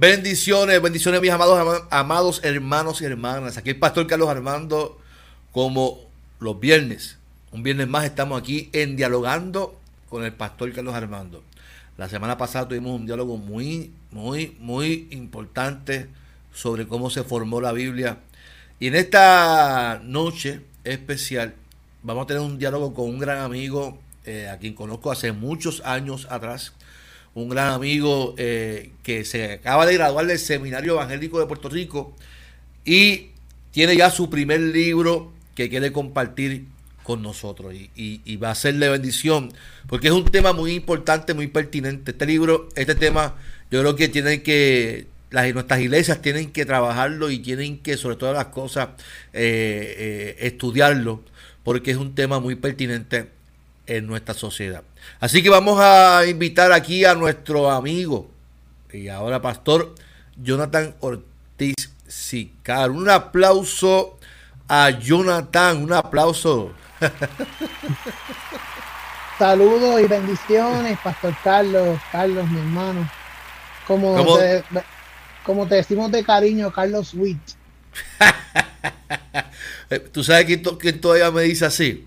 Bendiciones, bendiciones mis amados, amados hermanos y hermanas. Aquí el pastor Carlos Armando, como los viernes, un viernes más estamos aquí en dialogando con el pastor Carlos Armando. La semana pasada tuvimos un diálogo muy, muy, muy importante sobre cómo se formó la Biblia. Y en esta noche especial vamos a tener un diálogo con un gran amigo eh, a quien conozco hace muchos años atrás. Un gran amigo eh, que se acaba de graduar del Seminario Evangélico de Puerto Rico y tiene ya su primer libro que quiere compartir con nosotros y, va a ser de bendición porque es un tema muy importante, muy pertinente. Este libro, este tema, yo creo que tienen que, las, nuestras iglesias tienen que trabajarlo y tienen que, sobre todas las cosas, eh, eh, estudiarlo porque es un tema muy pertinente en nuestra sociedad. Así que vamos a invitar aquí a nuestro amigo y ahora pastor Jonathan Ortiz Sicar. Un aplauso a Jonathan, un aplauso. Saludos y bendiciones, Pastor Carlos, Carlos, mi hermano. Como, te, como te decimos de cariño, Carlos Witt. Eh, ¿Tú sabes quién, todavía me dice así?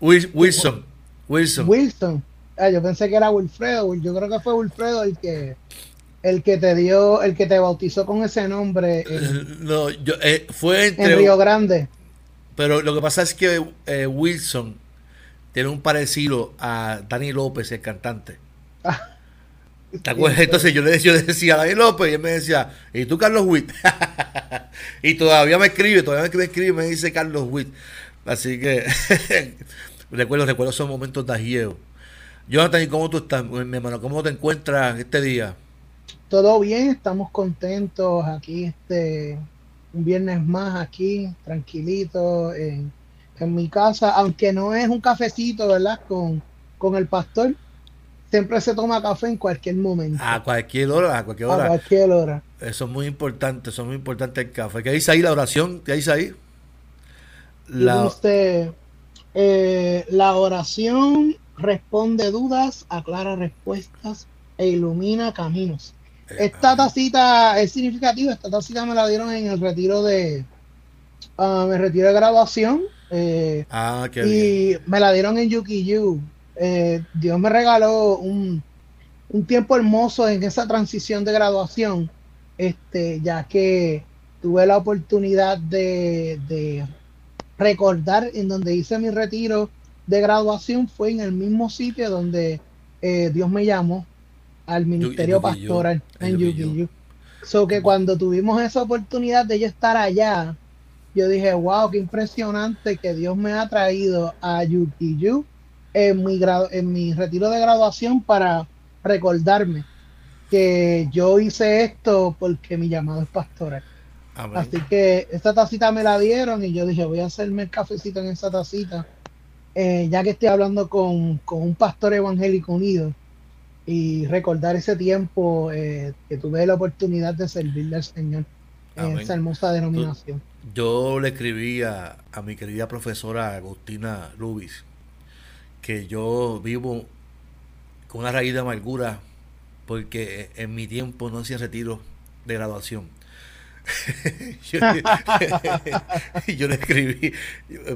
Wilson. Wilson. Wilson. Ah, yo pensé que era Wilfredo. Yo creo que fue Wilfredo el que el que te dio, el que te bautizó con ese nombre. no, yo, eh, fue en Río Grande. Pero lo que pasa es que eh, Wilson tiene un parecido a Dani López, el cantante. ¿Te acuerdas? Entonces yo le, decía a Dani López y él me decía, ¿y tú Carlos Witt? y todavía me escribe, todavía me escribe me dice Carlos Witt. Así que recuerdo, recuerdo esos momentos de agieo. Jonathan, ¿y cómo tú estás, mi hermano? ¿Cómo te encuentras este día? Todo bien, estamos contentos aquí este un viernes más aquí, tranquilito, en, mi casa, aunque no es un cafecito, ¿verdad? Con, con el pastor, siempre se toma café en cualquier momento. A cualquier hora, a cualquier hora. A cualquier hora. Eso es muy importante, eso es muy importante el café. ¿Qué dice ahí la oración? ¿Qué dice ahí? La... Eh, la oración responde dudas, aclara respuestas e ilumina caminos. Esta tacita es significativa, esta tacita me la dieron en el retiro de, uh, me retiro de graduación. Eh, ah, qué y me la dieron en Yukiyu. Eh, Dios me regaló un, un, tiempo hermoso en esa transición de graduación, este, ya que tuve la oportunidad de, de recordar en donde hice mi retiro de graduación fue en el mismo sitio donde eh, Dios me llamó al ministerio pastoral en Yukiyu. So que cuando tuvimos esa oportunidad de yo estar allá, yo dije, wow, qué impresionante que Dios me ha traído a Yukiyu en mi, en mi retiro de graduación para recordarme que yo hice esto porque mi llamado es pastoral. Así que esta tacita me la dieron y yo dije, voy a hacerme el cafecito en esa tacita, eh, ya que estoy hablando con, con un pastor evangélico unido y recordar ese tiempo eh, que tuve la oportunidad de servirle al Señor en esa hermosa denominación. Yo le escribí a, mi querida profesora Agustina Lubis que yo vivo con una raíz de amargura porque en mi tiempo no hacía retiro de graduación yo, le escribí,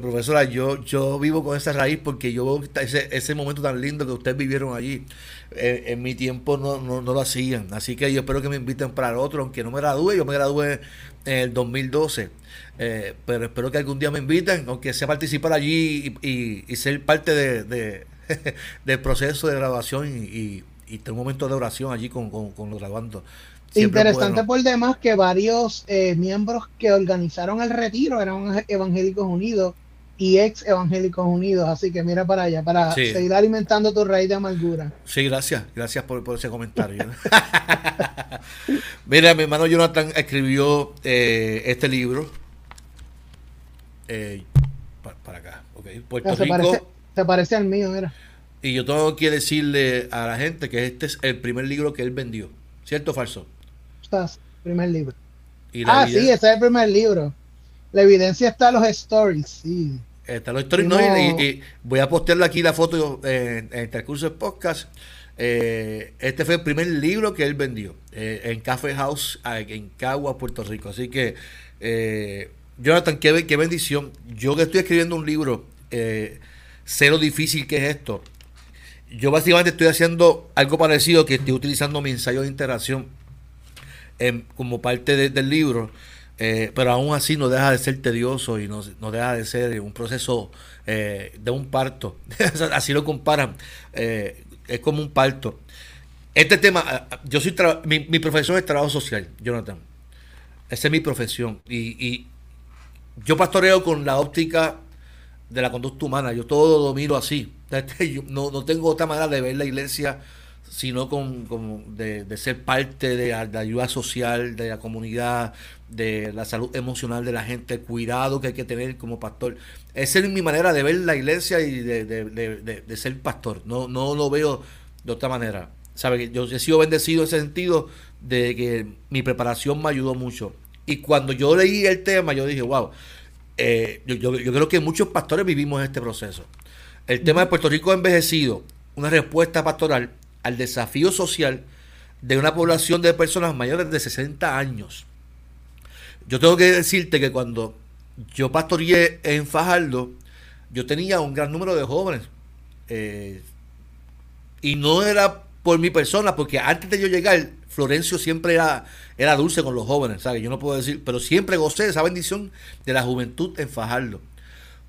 profesora, yo, yo vivo con esa raíz porque yo ese, ese momento tan lindo que ustedes vivieron allí, eh, en mi tiempo no, no, lo hacían. Así que yo espero que me inviten para otro, aunque no me gradúe, yo me gradué en el 2012. Eh, pero espero que algún día me inviten, aunque sea participar allí y, ser parte de, del proceso de graduación y, y, tener un momento de oración allí con, con, con los graduandos. Interesante por demás que varios eh, miembros que organizaron el retiro eran evangélicos unidos y ex evangélicos unidos. Así que mira para allá, para seguir alimentando tu raíz de amargura. Sí, gracias, gracias por, ese comentario. mira, mi hermano Jonathan escribió eh, este libro. Eh, para, acá, Puerto se Rico. Parece, se parece al mío, mira. Y yo tengo que decirle a la gente que este es el primer libro que él vendió. ¿Cierto o falso? Primer libro. ah, sí, ese es el primer libro. la evidencia está en los stories, sí. Está los stories, no, y, voy a postearle aquí la foto en, el transcurso del podcast. Eh, este fue el primer libro que él vendió eh, en Café House en Cagua, Puerto Rico. Así que, eh, Jonathan, qué, qué bendición. Yo que estoy escribiendo un libro, sé lo difícil que es esto. Yo básicamente estoy haciendo algo parecido que estoy utilizando mi ensayo de interacción como parte del libro. pero aún así no deja de ser tedioso y no, deja de ser un proceso de un parto. así lo comparan es como un parto. Este tema, ah, ah, yo soy mi, mi, profesión es trabajo social, Jonathan. Esa es mi profesión. Y, yo pastoreo con la óptica de la conducta humana. Yo todo lo miro así. Yo no, no tengo otra manera de ver la iglesia sino con, de, ser parte de, la ayuda social, de la comunidad, de la salud emocional de la gente, el cuidado que hay que tener como pastor. Esa es mi manera de ver la iglesia y de, ser pastor. No, no lo veo de otra manera. ¿Sabe? Yo he sido bendecido en ese sentido de que mi preparación me ayudó mucho. Y cuando yo leí el tema, yo dije, wow, eh, yo, yo, yo, creo que muchos pastores vivimos este proceso. El tema de Puerto Rico envejecido, una respuesta pastoral al desafío social de una población de personas mayores de 60 años. Yo tengo que decirte que cuando yo pastoreé en Fajardo, yo tenía un gran número de jóvenes. Eh, y no era por mi persona, porque antes de yo llegar, Florencio siempre era, era dulce con los jóvenes, ¿sabes? Yo no puedo decir, pero siempre gocé de esa bendición de la juventud en Fajardo.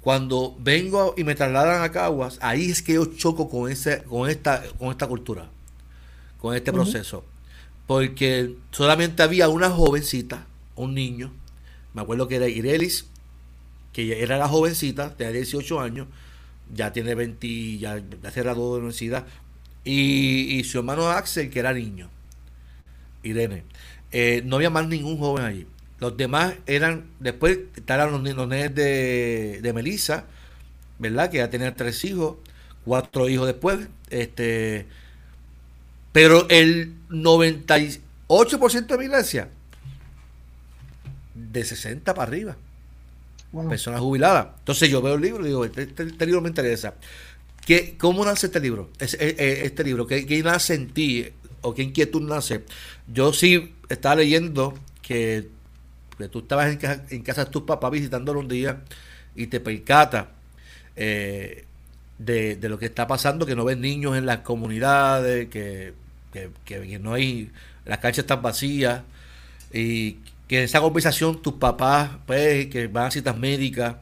Cuando vengo y me trasladan a Caguas, ahí es que yo choco con, ese, con, esta, con esta cultura, con este proceso. Porque solamente había una jovencita, un niño, me acuerdo que era Irelis, que era la jovencita, tenía 18 años, ya tiene 20, ya, ya se graduó de universidad, y, su hermano Axel, que era niño, Irene. Eh, no había más ningún joven allí. Los demás eran, después estaban los, los de, de Melissa, ¿verdad? Que ya tenía tres hijos, cuatro hijos después. Este, pero el 98% de mi iglesia, de 60 para arriba. Personas jubiladas. Entonces yo veo el libro y digo, este, este, este libro me interesa. ¿Qué, ¿Cómo nace este libro? Este, este libro, ¿qué, ¿qué, nace en ti? ¿O qué inquietud nace? Yo sí estaba leyendo que que tú estabas en casa, en casa de tus papás visitándolo un día y te percatas eh, de, lo que está pasando, que no ves niños en las comunidades, que, no hay, las canchas están vacías y que en esa conversación tus papás, pues, que van a citas médicas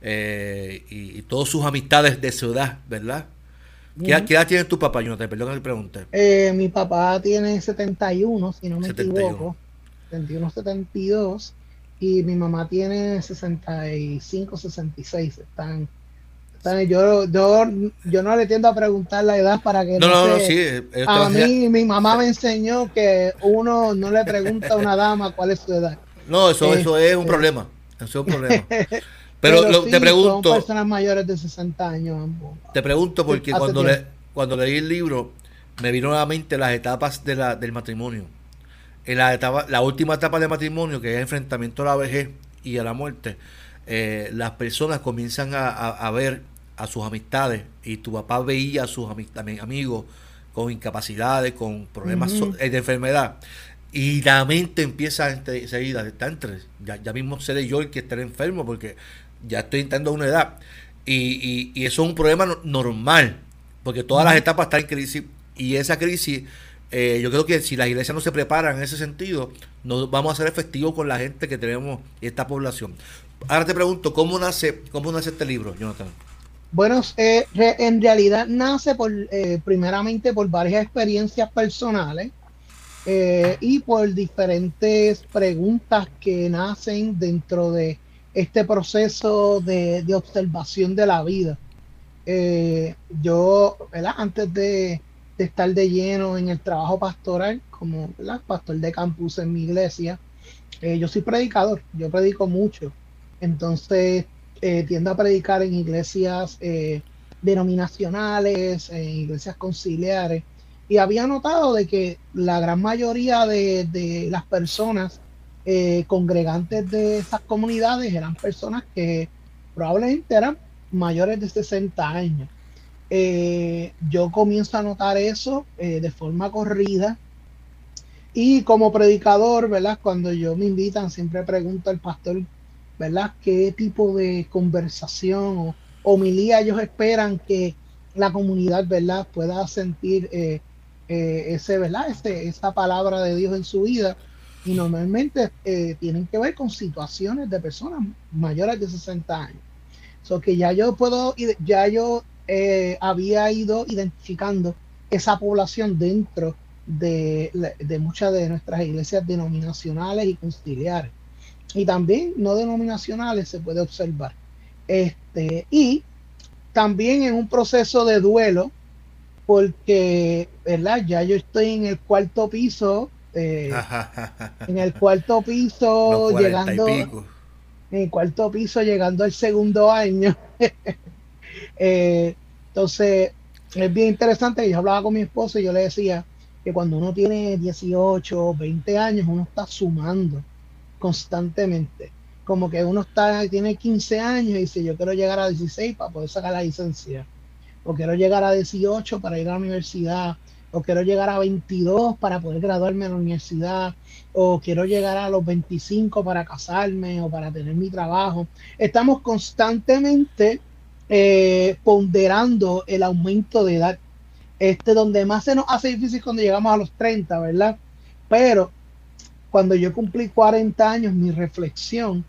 eh, y, todas sus amistades de ciudad, ¿verdad? ¿Qué, edad tiene tu papá? Te perdón que le pregunte. Eh, mi papá tiene 71, si no me equivoco. 71, 72 y mi mamá tiene 65, 66. Están, están yo, yo, yo no le tiendo a preguntar la edad para que no, no, no, sí, a mí mi mamá me enseñó que uno no le pregunta a una dama cuál es su edad. No, eso, eso es un este, problema. Eso es un problema. Pero, te pregunto. Son personas mayores de 60 años. Te pregunto porque cuando, le, cuando leí el libro me vino nuevamente las etapas de la, del matrimonio en la, etapa, la última etapa del matrimonio, que es el enfrentamiento a la vejez y a la muerte, eh, las personas comienzan a, ver a sus amistades y tu papá veía a sus amigos con incapacidades, con problemas eh, de enfermedad. Y la mente empieza enseguida, está entre, ya, ya mismo seré yo el que estaré enfermo porque ya estoy entrando a una edad. Y, y, eso es un problema normal, porque todas las etapas están en crisis y esa crisis eh, yo creo que si las iglesias no se preparan en ese sentido, no vamos a ser efectivos con la gente que tenemos esta población. Ahora te pregunto, ¿cómo nace, cómo nace este libro, Jonathan? Bueno, eh, en realidad nace por, eh, primeramente por varias experiencias personales y por diferentes preguntas que nacen dentro de este proceso de, de observación de la vida. yo, ¿verdad? Antes de, de estar de lleno en el trabajo pastoral, como pastor de campus en mi iglesia. Eh, yo soy predicador, yo predico mucho, entonces eh, tiendo a predicar en iglesias eh, denominacionales, en iglesias conciliares, y había notado de que la gran mayoría de, las personas congregantes de esas comunidades eran personas que probablemente eran mayores de 60 años. Eh, yo comienzo a notar eso eh, de forma corrida y como predicador, ¿verdad? Cuando yo me invitan, siempre pregunto al pastor, ¿verdad? ¿Qué tipo de conversación o homilía ellos esperan que la comunidad, ¿verdad? Pueda sentir ese, ¿verdad? Ese, esa palabra de Dios en su vida y normalmente eh, tienen que ver con situaciones de personas mayores de 60 años. So que ya yo puedo, ya yo eh, había ido identificando esa población dentro de, de, muchas de nuestras iglesias denominacionales y conciliares. Y también no denominacionales se puede observar. Este, y también en un proceso de duelo, porque ¿verdad? ya yo estoy en el cuarto piso eh, en el cuarto piso, llegando en el cuarto piso, llegando al segundo año. Eh, entonces, es bien interesante. Yo hablaba con mi esposo y yo le decía que cuando uno tiene 18 20 años, uno está sumando constantemente. Como que uno está, tiene 15 años y dice, yo quiero llegar a 16 para poder sacar la licencia. O quiero llegar a 18 para ir a la universidad o quiero llegar a 22 para poder graduarme en la universidad, o quiero llegar a los 25 para casarme o para tener mi trabajo. Estamos constantemente eh, ponderando el aumento de edad. Este, donde más se nos hace difícil cuando llegamos a los 30, ¿verdad? Pero cuando yo cumplí 40 años, mi reflexión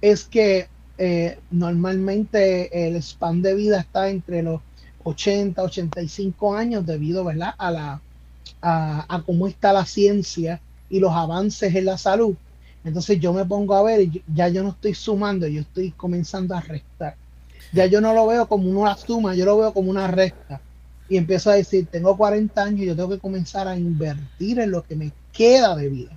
es que eh, normalmente el span de vida está entre los 80, 85 años debido ¿verdad? A, la, a, cómo está la ciencia y los avances en la salud. Entonces yo me pongo a ver, y ya yo no estoy sumando, yo estoy comenzando a restar. Ya yo no lo veo como una suma, yo lo veo como una resta. Y empiezo a decir, tengo 40 años, yo tengo que comenzar a invertir en lo que me queda de vida.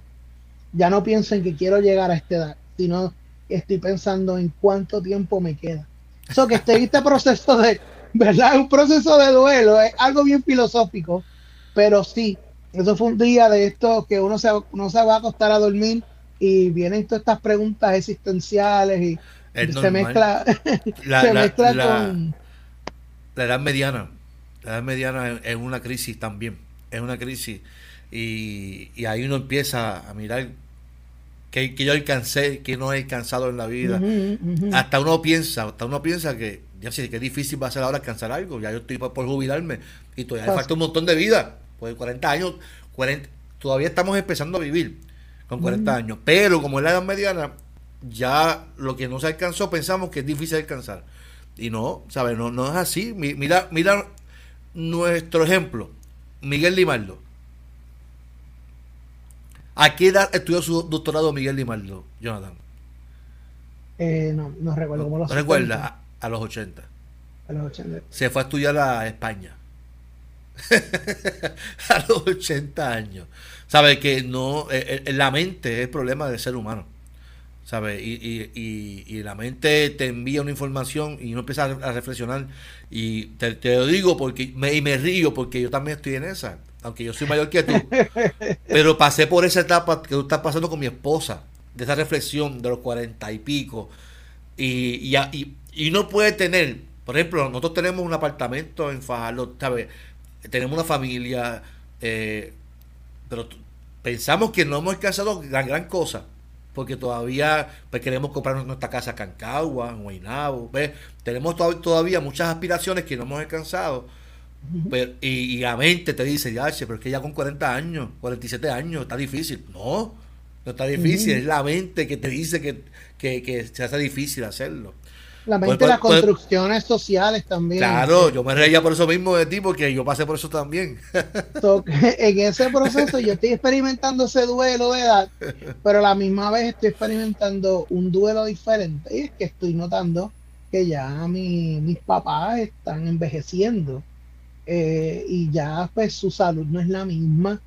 Ya no pienso en que quiero llegar a esta edad, sino estoy pensando en cuánto tiempo me queda. Eso que estoy en este proceso de, ¿verdad? Un proceso de duelo, es algo bien filosófico, pero sí, eso fue un día de esto que uno se, uno se va a acostar a dormir y vienen todas estas preguntas existenciales y, se mezcla, la, se mezcla con... La edad mediana, la edad mediana es una crisis también, es una crisis y, y ahí uno empieza a mirar que, que yo alcancé, que no he alcanzado en la vida. Hasta uno piensa, hasta uno piensa que ya sé que difícil va a ser ahora alcanzar algo. Ya yo estoy por, jubilarme y todavía falta un montón de vida. Pues 40 años, 40, todavía estamos empezando a vivir con 40 años. Pero como es la edad mediana, ya lo que no se alcanzó pensamos que es difícil alcanzar. Y no, ¿sabes? No, no es así. Mira, mira nuestro ejemplo. Miguel Limardo. ¿A qué edad estudió su doctorado Miguel Limardo, Jonathan? Eh, no, no recuerdo cómo lo ¿No recuerda? A los 80. A los 80. Se fue a estudiar a España. a los 80 años. ¿Sabe? Que no. Eh, eh, la mente es el problema del ser humano. ¿Sabe? Y, y, y, la mente te envía una información y uno empieza a, reflexionar. Y te, lo digo porque me, y me río porque yo también estoy en esa. Aunque yo soy mayor que tú. pero pasé por esa etapa que tú estás pasando con mi esposa. De esa reflexión de los cuarenta y pico. Y, y, y no puede tener, por ejemplo, nosotros tenemos un apartamento en Fajardo, ¿sabes? Tenemos una familia, eh, pero pensamos que no hemos alcanzado la gran cosa, porque todavía pues, queremos comprar nuestra casa en Cancagua, en Guaynabo, ¿ves? Tenemos todavía muchas aspiraciones que no hemos alcanzado. y, la mente te dice, ya, pero es que ya con 40 años, 47 años, está difícil. No, no está difícil, es la mente que te dice que, que, que se hace difícil hacerlo. La mente pues, las pues, pues, construcciones sociales también. Claro, yo me reía por eso mismo de ti, porque yo pasé por eso también. en ese proceso yo estoy experimentando ese duelo de edad, pero a la misma vez estoy experimentando un duelo diferente. Y es que estoy notando que ya mis papás están envejeciendo eh, y ya pues su salud no es la misma,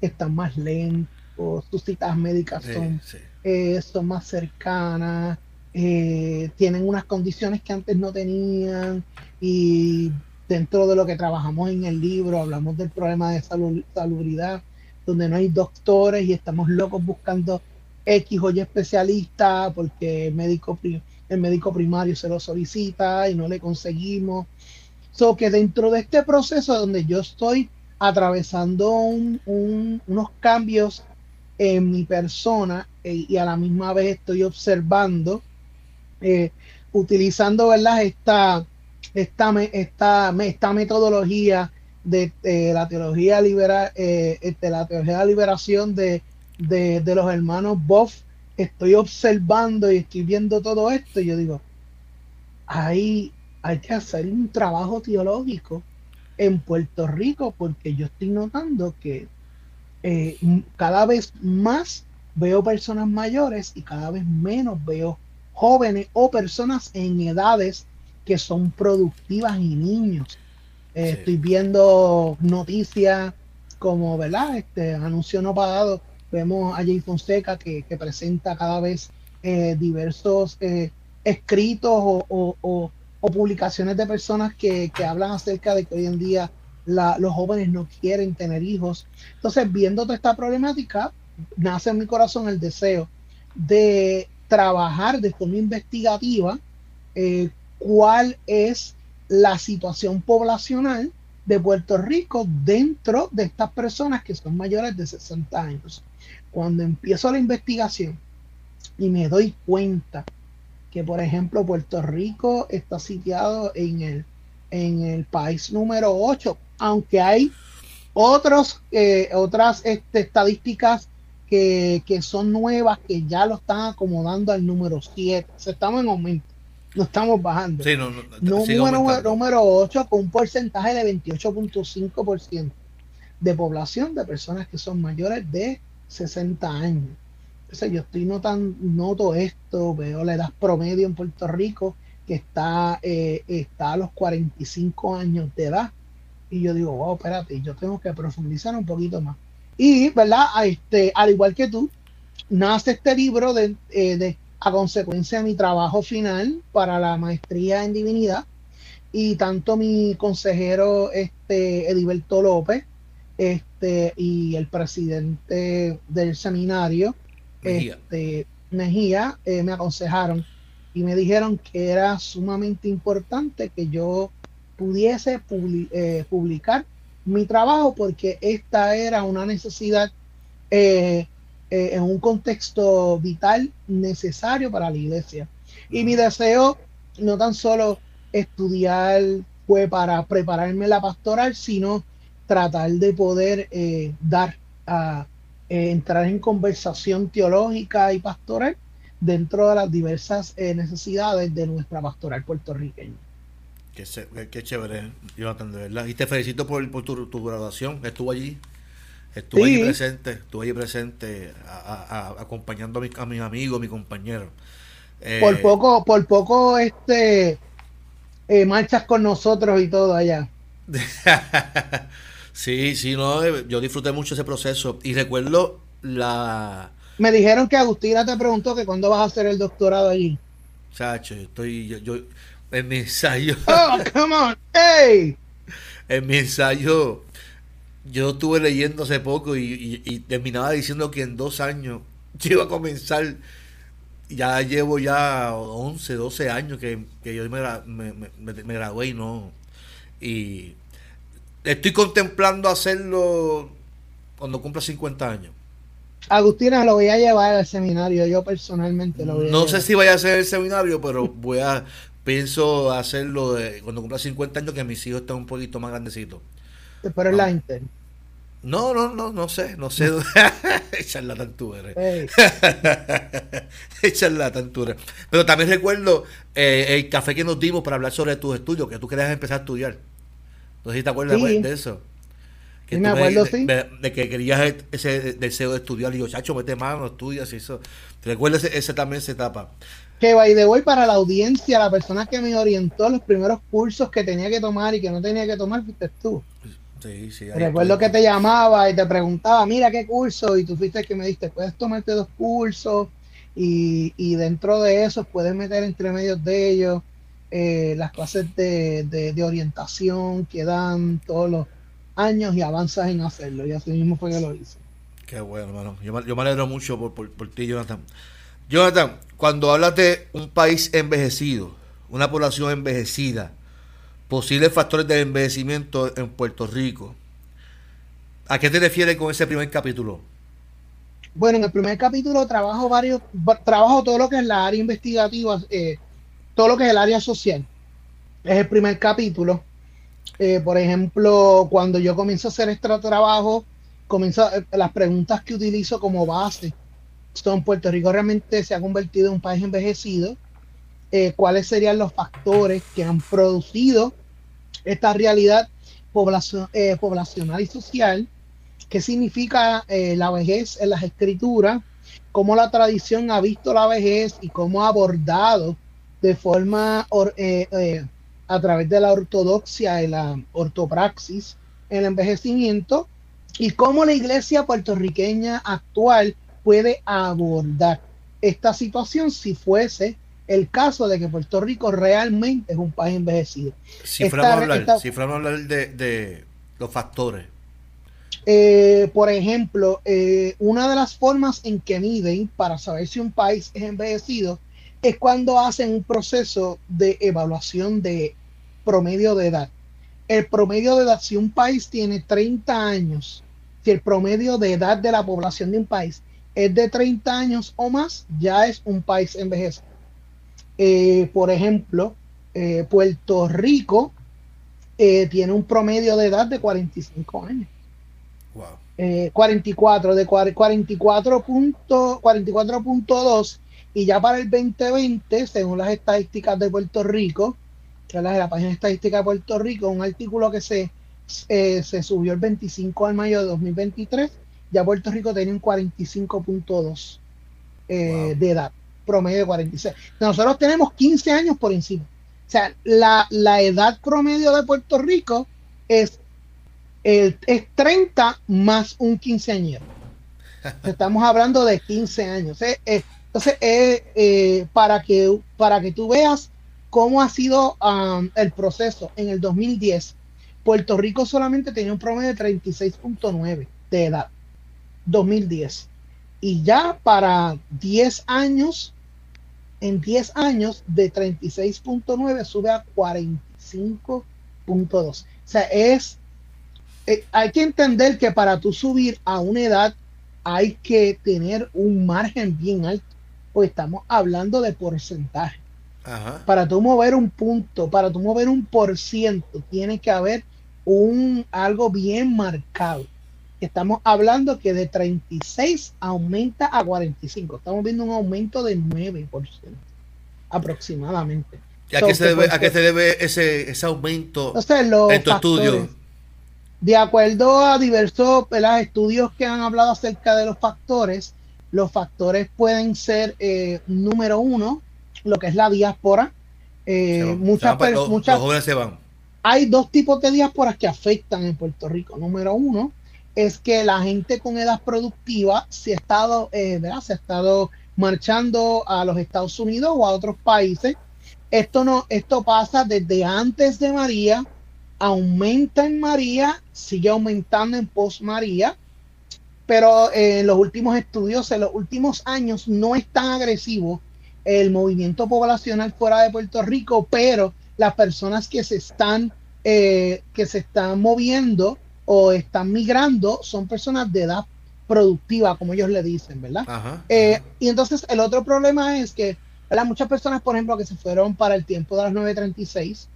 están más lentos, sus citas médicas son, eh, son más cercanas eh, tienen unas condiciones que antes no tenían y dentro de lo que trabajamos en el libro hablamos del problema de salud, salubridad, donde no hay doctores y estamos locos buscando X o Y especialista porque el médico, primario se lo solicita y no le conseguimos. So que dentro de este proceso donde yo estoy atravesando unos cambios en mi persona eh, y a la misma vez estoy observando, eh, utilizando. Esta, esta, esta, esta metodología de, la teología libera, eh, de la teología liberación de, de, los hermanos Boff, estoy observando y estoy viendo todo esto y yo digo, ahí hay que hacer un trabajo teológico en Puerto Rico porque yo estoy notando que eh, cada vez más veo personas mayores y cada vez menos veo jóvenes o personas en edades que son productivas y niños. Eh, estoy viendo noticias como, ¿verdad? Este anuncio no pagado. Vemos a Jay Fonseca que, presenta cada vez eh, diversos escritos o, publicaciones de personas que, que hablan acerca de que hoy en día los jóvenes no quieren tener hijos. Entonces, viendo toda esta problemática, nace en mi corazón el deseo de trabajar de forma investigativa eh, cuál es la situación poblacional de Puerto Rico dentro de estas personas que son mayores de 60 años. Cuando empiezo la investigación y me doy cuenta que, por ejemplo, Puerto Rico está sitiado en el, en el país número 8 aunque hay otros, eh, otras este, estadísticas que, son nuevas, que ya lo están acomodando al número 7. estamos en aumento, no estamos bajando. Sí, no, número, número 8 con un porcentaje de 28.5% de población de personas que son mayores de 60 años. Entonces yo estoy notando, noto esto, veo la edad promedio en Puerto Rico que está, eh, está a los 45 años de edad y yo digo, wow, espérate, yo tengo que profundizar un poquito más. Y, ¿verdad? Este, al igual que tú, nace este libro de, eh, de, a consecuencia de mi trabajo final para la maestría en divinidad. Y tanto mi consejero, este, Ediberto López, este, y el presidente del seminario, Mejía, este, Mejía eh, me aconsejaron y me dijeron que era sumamente importante que yo pudiese eh, publicar mi trabajo porque esta era una necesidad eh, eh, en un contexto vital necesario para la iglesia. Y mi deseo no tan solo estudiar fue para prepararme la pastoral, sino tratar de poder dar a entrar en conversación teológica y pastoral dentro de las diversas necesidades de nuestra pastoral puertorriqueña. Qué, chévere, Jonathan, de verdad. Y te felicito por, por tu, graduación. Estuvo allí. Estuve allí presente, estuve allí presente acompañando a, mis, a mis amigos, mis compañeros. Eh, por poco, por poco este eh, marchas con nosotros y todo allá. sí, sí, no, eh, yo disfruté mucho ese proceso y recuerdo la... Me dijeron que Agustina te preguntó que cuándo vas a hacer el doctorado allí. Chacho, estoy, yo en mi ensayo. Oh, come on, hey. En mi ensayo, yo estuve leyendo hace poco y, terminaba diciendo que en dos años yo iba a comenzar. Ya llevo ya 11, 12 años que, yo me, me, gradué y no. Y estoy contemplando hacerlo cuando cumpla 50 años. Agustina lo voy a llevar al seminario, yo personalmente lo voy a No sé si vaya a hacer el seminario, pero voy a pienso hacerlo de, cuando cumpla 50 años que mis hijos estén un poquito más grandecitos. Pero es la Inter. No, no, no, no sé, no sé. la tantura la tantura Pero también recuerdo eh, el café que nos dimos para hablar sobre tus estudios, que tú querías empezar a estudiar. No sé si te acuerdas de eso. Que me acuerdo, sí. De, que querías ese deseo de estudiar. Y yo, chacho, mete mano, estudias y eso. ¿Te recuerdas ese, también esa etapa? Que by the way para la audiencia, la persona que me orientó los primeros cursos que tenía que tomar y que no tenía que tomar fuiste tú. Sí, sí, Recuerdo que te llamaba y te preguntaba, mira qué curso, y tú fuiste el que me diste, puedes tomarte dos cursos y, y dentro de eso puedes meter entre medios de ellos eh, las clases de, de, orientación que dan todos los años y avanzas en hacerlo. Y así mismo fue que lo hice. Qué bueno, hermano. Yo, me- yo me alegro mucho por, por- por ti, Jonathan. Jonathan, cuando hablas de un país envejecido, una población envejecida, posibles factores del envejecimiento en Puerto Rico, ¿a qué te refieres con ese primer capítulo? Bueno, en el primer capítulo trabajo varios, va- trabajo todo lo que es la área investigativa, eh, todo lo que es el área social. Es el primer capítulo. Eh, por ejemplo, cuando yo comienzo a hacer este trabajo, comienzo eh, las preguntas que utilizo como base Puerto Rico realmente se ha convertido en un país envejecido. Eh, ¿Cuáles serían los factores que han producido esta realidad poblacion- eh, poblacional y social? qué significa eh, la vejez en las escrituras, cómo la tradición ha visto la vejez y cómo ha abordado de forma or- eh, eh, a través de la ortodoxia y la ortopraxis el envejecimiento y cómo la iglesia puertorriqueña actual puede abordar esta situación si fuese el caso de que Puerto Rico realmente es un país envejecido. Si fuéramos a hablar, esta- si fuéramos a hablar de, de los factores. Eh, por ejemplo, eh, una de las formas en que miden para saber si un país es envejecido es cuando hacen un proceso de evaluación de promedio de edad. El promedio de edad, si un país tiene 30 años, si el promedio de edad de la población de un país es de 30 años o más, ya es un país envejecido. Eh, por ejemplo, eh, Puerto Rico eh, tiene un promedio de edad de 45 años Wow. eh, 44 de cuar- 44 punto- 44.2 y ya para el 2020 según las estadísticas de Puerto Rico que es la de la página estadística de Puerto Rico un artículo que se eh, se subió el 25 de mayo de 2023 ya Puerto Rico tenía un 45.2 eh, Wow. de edad promedio de 46 nosotros tenemos 15 años por encima o sea la, la edad promedio de Puerto Rico es el- es 30 más un quinceañero. Estamos hablando de 15 años. eh, eh, entonces, eh, eh, para, que, para que tú veas cómo ha sido um, el proceso en el 2010, Puerto Rico solamente tenía un promedio de 36.9 de edad. 2010. Y ya para 10 años, en 10 años, de 36.9 sube a 45.2. O sea, es eh, hay que entender que para tú subir a una edad hay que tener un margen bien alto, pues estamos hablando de porcentaje. Ajá. Para tú mover un punto, para tú mover un por ciento, tiene que haber un algo bien marcado. Estamos hablando que de 36 aumenta a 45. Estamos viendo un aumento de 9% aproximadamente. ¿Y a qué, se debe, a qué se debe ese, ese aumento Entonces, los en tu factores- estudio? De acuerdo a diversos ¿verdad? estudios que han hablado acerca de los factores, los factores pueden ser, eh, número uno, lo que es la diáspora. Eh, van- muchas van pa- per- los, muchas- los jóvenes se van. hay dos tipos de diásporas que afectan en Puerto Rico. Número uno es que la gente con edad productiva se ha estado, eh, ¿verdad? Se ha estado marchando a los Estados Unidos o a otros países. Esto no, esto pasa desde antes de María, aumenta en María, sigue aumentando en post María, pero eh, en los últimos estudios, en los últimos años, no es tan agresivo el movimiento poblacional fuera de Puerto Rico, pero las personas que se están eh, que se están moviendo o están migrando son personas de edad productiva, como ellos le dicen, ¿verdad? Ajá. Eh, y entonces el otro problema es que ¿verdad? muchas personas, por ejemplo, que se fueron para el tiempo de las 936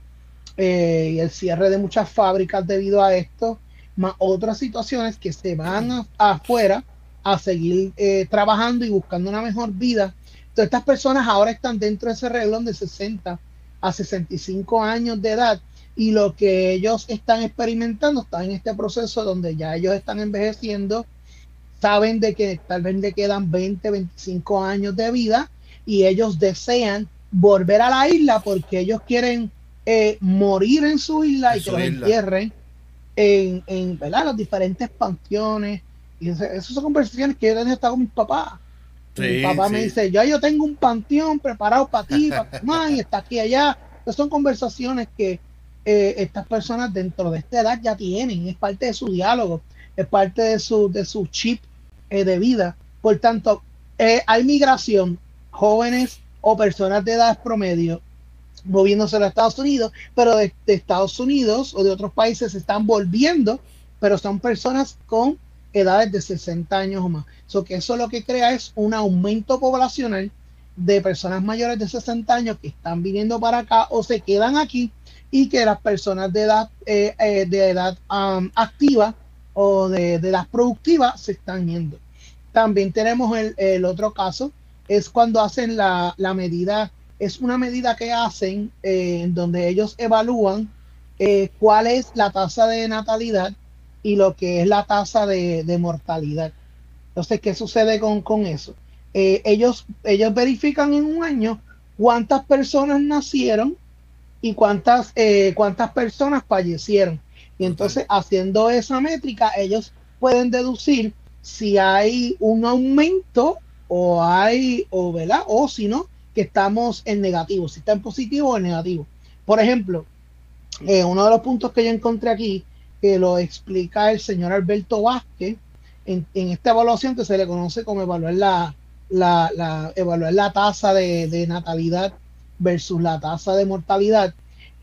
eh, y el cierre de muchas fábricas debido a esto, más otras situaciones que se van a- afuera a seguir eh, trabajando y buscando una mejor vida. Entonces estas personas ahora están dentro de ese reglón de 60 a 65 años de edad y lo que ellos están experimentando están en este proceso donde ya ellos están envejeciendo, saben de que tal vez le quedan 20, 25 años de vida y ellos desean volver a la isla porque ellos quieren eh, morir en su isla En y que los entierren en, en ¿verdad? las diferentes panteones. Y esas son conversaciones que yo tenía hasta con mis papás. mi Sí, papá me sí. dice, ya yo tengo un panteón preparado para ti, para tu mamá, y está aquí allá. Esas son conversaciones que eh, estas personas dentro de esta edad ya tienen, es parte de su diálogo, es parte de su, de su chip de vida. Por tanto, hay migración, jóvenes o personas de edad promedio moviéndose a Estados Unidos, pero de, Estados Unidos o de otros países se están volviendo, pero son personas con edades de 60 años o más. So que eso lo que crea es un aumento poblacional de personas mayores de 60 años que están viniendo para acá o se quedan aquí y que las personas de edad, eh, eh, de edad activa o de, edad productiva se están yendo. También tenemos el, otro caso, es cuando hacen la, la medida es una medida que hacen eh, en donde ellos evalúan eh, cuál es la tasa de natalidad y lo que es la tasa de, mortalidad. Entonces, ¿qué sucede con, eso? Eh, ellos, ellos verifican en un año cuántas personas nacieron y cuántas, cuántas personas fallecieron. Y entonces, haciendo esa métrica, ellos pueden deducir si hay un aumento o hay, o, ¿verdad? O si no, que estamos en negativo, si está en positivo o en negativo. Por ejemplo, eh, uno de los puntos que yo encontré aquí, que lo explica el señor Alberto Vázquez, en, esta evaluación que se le conoce como evaluar la, la, evaluar la tasa de, natalidad versus la tasa de mortalidad,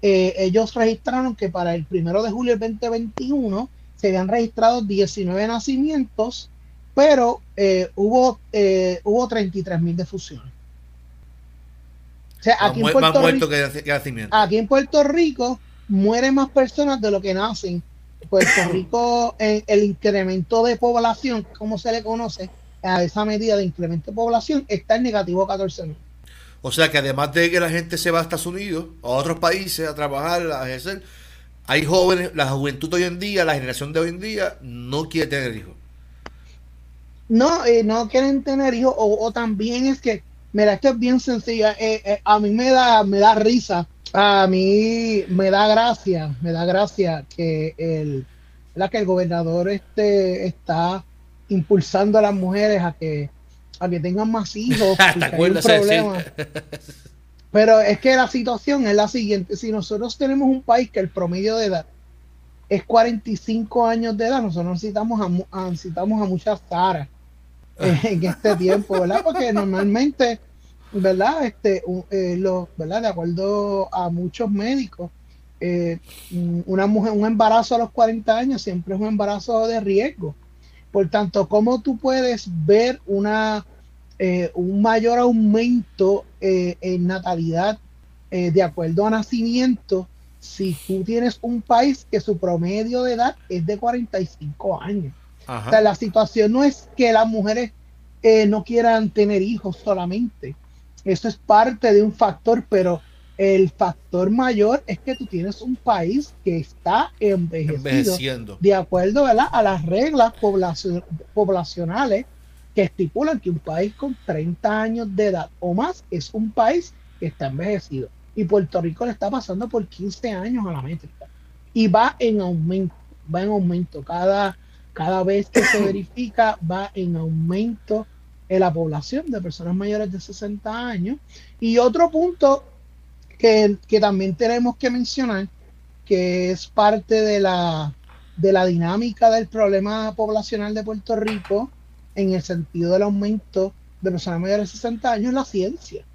eh, ellos registraron que para el primero de julio del 2021 se habían registrado 19 nacimientos, pero eh, hubo, hubo 33 mil defusiones aquí, en Puerto Rico, aquí en Puerto Rico mueren más personas de lo que nacen. Puerto Rico, el, incremento de población, como se le conoce, a esa medida de incremento de población, está en negativo 14 mil. O sea que además de que la gente se va a Estados Unidos, a otros países a trabajar, a ejercer, hay jóvenes, la juventud hoy en día, la generación de hoy en día, no quiere tener hijos. No, eh, no quieren tener hijos, o también es que Mira, esto es bien sencillo. Eh, eh, a mí me da, me da risa. A mí me da gracia, me da gracia que el, la que el gobernador este está impulsando a las mujeres a que a que tengan más hijos. problema. Pero es que la situación es la siguiente. Si nosotros tenemos un país que el promedio de edad es 45 años de edad, nosotros necesitamos a, necesitamos a muchas Sara en este tiempo, ¿verdad? Porque normalmente, ¿verdad? Este, eh, ¿verdad? De acuerdo a muchos médicos, eh, una mujer, un embarazo a los 40 años siempre es un embarazo de riesgo. Por tanto, ¿cómo tú puedes ver una, eh, un mayor aumento en natalidad de acuerdo a nacimiento si tú tienes un país que su promedio de edad es de 45 años? O sea, la situación no es que las mujeres eh, no quieran tener hijos solamente. Eso es parte de un factor, pero el factor mayor es que tú tienes un país que está envejeciendo de acuerdo a las reglas poblacionales que estipulan que un país con 30 años de edad o más es un país que está envejecido. Y Puerto Rico le está pasando por 15 años a la métrica. Y va en aumento, va en aumento. Cada, cada vez que se verifica va en aumento en la población de personas mayores de 60 años. Y otro punto que, también tenemos que mencionar, que es parte de la, de la dinámica del problema poblacional de Puerto Rico, en el sentido del aumento de personas mayores de 60 años, la ciencia.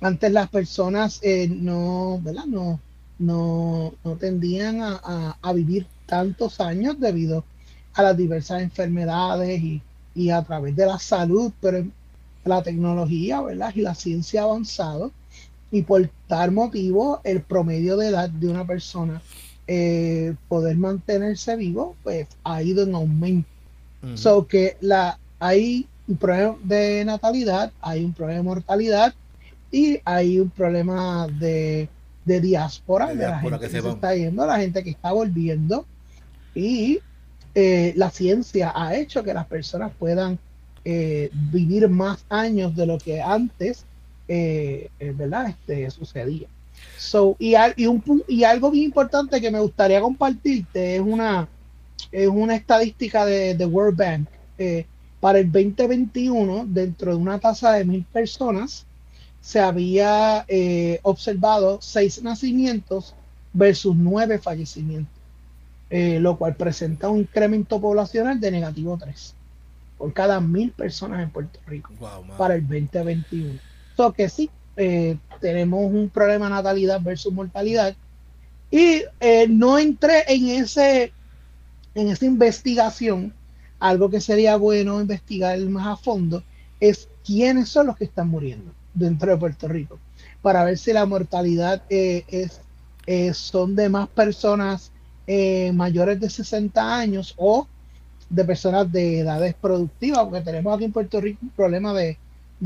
Antes las personas eh, no, ¿verdad? no, no, no tendían a, a vivir tantos años debido a las diversas enfermedades y, a través de la salud, pero la tecnología, ¿verdad? Y la ciencia avanzado y por tal motivo el promedio de edad de una persona eh, poder mantenerse vivo, pues ha ido en aumento. So que la, hay un problema de natalidad, hay un problema de mortalidad y hay un problema de, diáspora, de, la gente que, se está yendo, la gente que está volviendo y eh, la ciencia ha hecho que las personas puedan eh, vivir más años de lo que antes, eh, ¿verdad? Este, sucedía. So, y, y, un, y algo bien importante que me gustaría compartirte es una, es una estadística de, de World Bank. para el 2021, dentro de una tasa de mil personas, se había observado seis nacimientos versus nueve fallecimientos. Eh, lo cual presenta un incremento poblacional de negativo 3. por cada mil personas en Puerto Rico para el 2021. So que sí, eh, tenemos un problema natalidad versus mortalidad. Y eh, no entré en ese en esa investigación. Algo que sería bueno investigar más a fondo es quiénes son los que están muriendo dentro de Puerto Rico para ver si la mortalidad eh, es, son de más personas mayores de 60 años o de personas de edades productivas, porque tenemos aquí en Puerto Rico un problema de,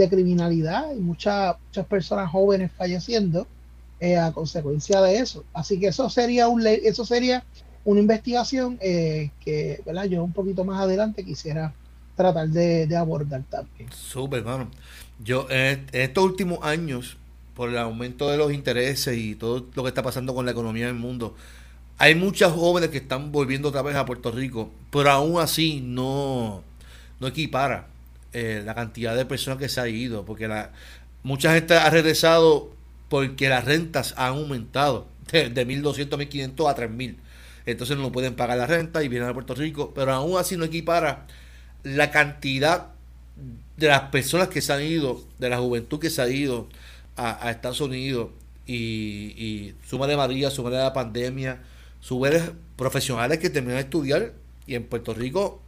criminalidad y muchas muchas personas jóvenes falleciendo eh, a consecuencia de eso. Así que eso sería un eso sería una investigación eh, que ¿verdad? yo un poquito más adelante quisiera tratar de, abordar también. Súper, hermano. Yo en estos últimos años, por el aumento de los intereses y todo lo que está pasando con la economía del mundo, hay muchas jóvenes que están volviendo otra vez a Puerto Rico, pero aún así no, no equipara eh, la cantidad de personas que se ha ido, porque la, mucha gente ha regresado porque las rentas han aumentado de, de 1.200 a 1.500 a 3.000. Entonces no pueden pagar la renta y vienen a Puerto Rico, pero aún así no equipara la cantidad de las personas que se han ido, de la juventud que se ha ido a, Estados Unidos y, y suma de María, suma de la pandemia, subes profesionales que terminan de estudiar y en Puerto Rico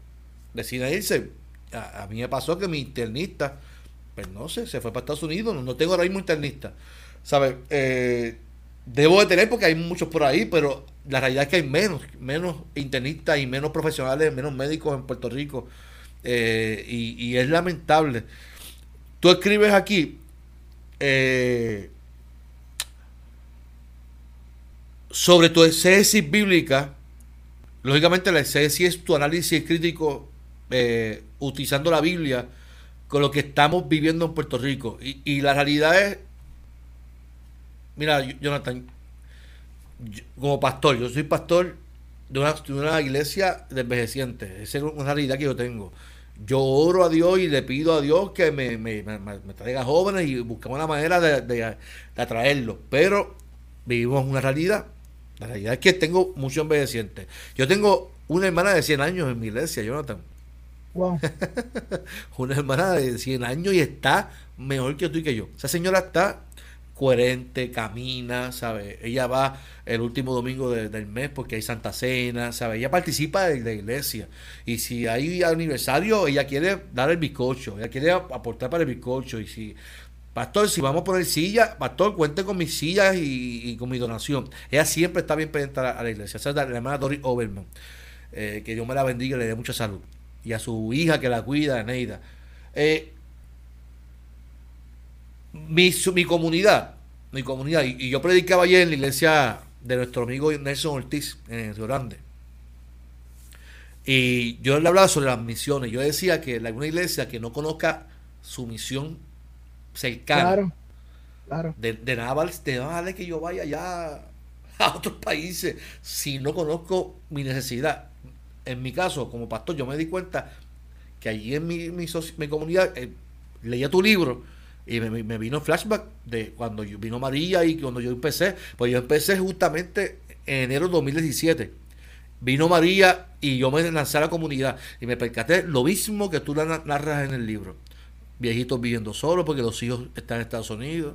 deciden irse. A, mí me pasó que mi internista, pues no sé, se fue para Estados Unidos, no, tengo ahora mismo internista. ¿Sabes? Eh, debo de tener porque hay muchos por ahí, pero la realidad es que hay menos, menos internistas y menos profesionales, menos médicos en Puerto Rico. Eh, y, es lamentable. Tú escribes aquí, eh, sobre tu exégesis bíblica, lógicamente la exégesis es tu análisis crítico eh, utilizando la Biblia con lo que estamos viviendo en Puerto Rico. Y, la realidad es, mira, Jonathan, como pastor, yo soy pastor de una, de una iglesia de envejecientes, esa es una realidad que yo tengo. Yo oro a Dios y le pido a Dios que me, me, traiga jóvenes y buscamos una manera de, de atraerlos. Pero vivimos una realidad la realidad es que tengo muchos envejecientes. Yo tengo una hermana de 100 años en mi iglesia, Jonathan. Wow. una hermana de 100 años y está mejor que tú y que yo. Esa señora está coherente, camina, ¿sabe? Ella va el último domingo del mes porque hay Santa Cena, ¿sabe? Ella participa de la iglesia. Y si hay aniversario, ella quiere dar el bizcocho, ella quiere aportar para el bizcocho. Y si Pastor, si vamos a poner silla, pastor, cuente con mis sillas y, con mi donación. Ella siempre está bien pendiente a la, iglesia. Esa es la, hermana Doris Oberman. Eh, que Dios me la bendiga y le dé mucha salud. Y a su hija que la cuida, Neida. Eh, mi, mi comunidad, mi comunidad, y, yo predicaba ayer en la iglesia de nuestro amigo Nelson Ortiz en Río Grande. Y yo le hablaba sobre las misiones. Yo decía que alguna iglesia que no conozca su misión cercano. Claro, claro. De, de nada vale, que yo vaya allá a otros países si no conozco mi necesidad. En mi caso, como pastor, yo me di cuenta que allí en mi, mi, comunidad eh, leía tu libro y me, me, vino flashback de cuando yo, vino María y cuando yo empecé. Pues yo empecé justamente en enero de 2017. Vino María y yo me lancé a la comunidad y me percaté lo mismo que tú narras en el libro viejitos viviendo solos porque los hijos están en Estados Unidos,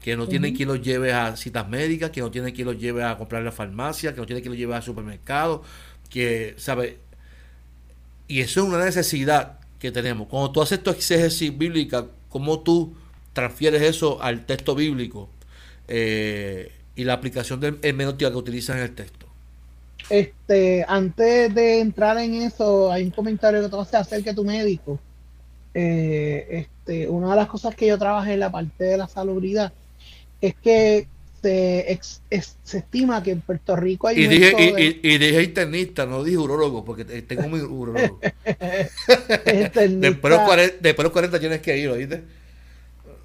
que no tienen quien los lleve a citas médicas, que no tienen quien los lleve a comprar en la farmacia, que no tienen quien los lleve al supermercado, que, ¿sabe? Y eso es una necesidad que tenemos. Cuando tú haces tu exégesis bíblica, ¿cómo tú transfieres eso al texto bíblico eh, y la aplicación del hermenéutica que utilizas en el texto? Este, antes de entrar en eso, hay un comentario que tú haces acerca de tu médico. Eh, este, una de las cosas que yo trabajé en la parte de la salubridad es que se, se estima que en Puerto Rico hay... Y dije, y, dije internista, no dije urologo, porque tengo mi urologo. después, de los 40, después los 40 tienes que ir, ¿oíste?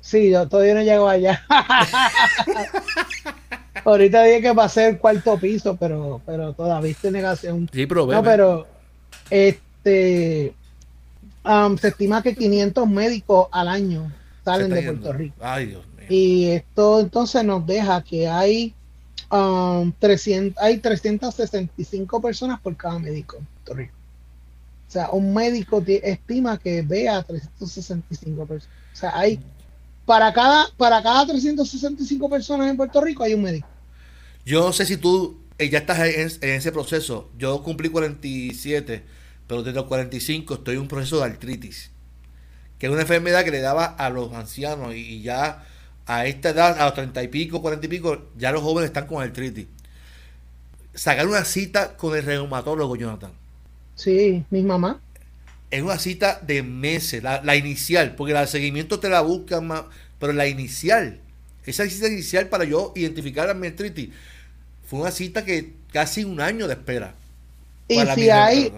Sí, yo todavía no llego allá. Ahorita dije que pasé el cuarto piso, pero, pero todavía estoy negación. Sí, pero, no, pero este se estima que 500 médicos al año salen de Puerto Rico. Y esto entonces nos deja que hay, 300, hay 365 personas por cada médico en Puerto Rico. O sea, un médico estima que ve a 365 personas. O sea, hay para cada, para cada 365 personas en Puerto Rico hay un médico. Yo no sé si tú eh, ya estás en, ese proceso. Yo cumplí 47, pero desde los 45 estoy en un proceso de artritis, que es una enfermedad que le daba a los ancianos y, ya a esta edad, a los 30 y pico, 40 y pico, ya los jóvenes están con artritis. Sacar una cita con el reumatólogo, Jonathan. Sí, mi mamá. Es una cita de meses, la, inicial, porque el seguimiento te la buscan más, pero la inicial, esa cita inicial para yo identificar la artritis, fue una cita que casi un año de espera. Y si hay,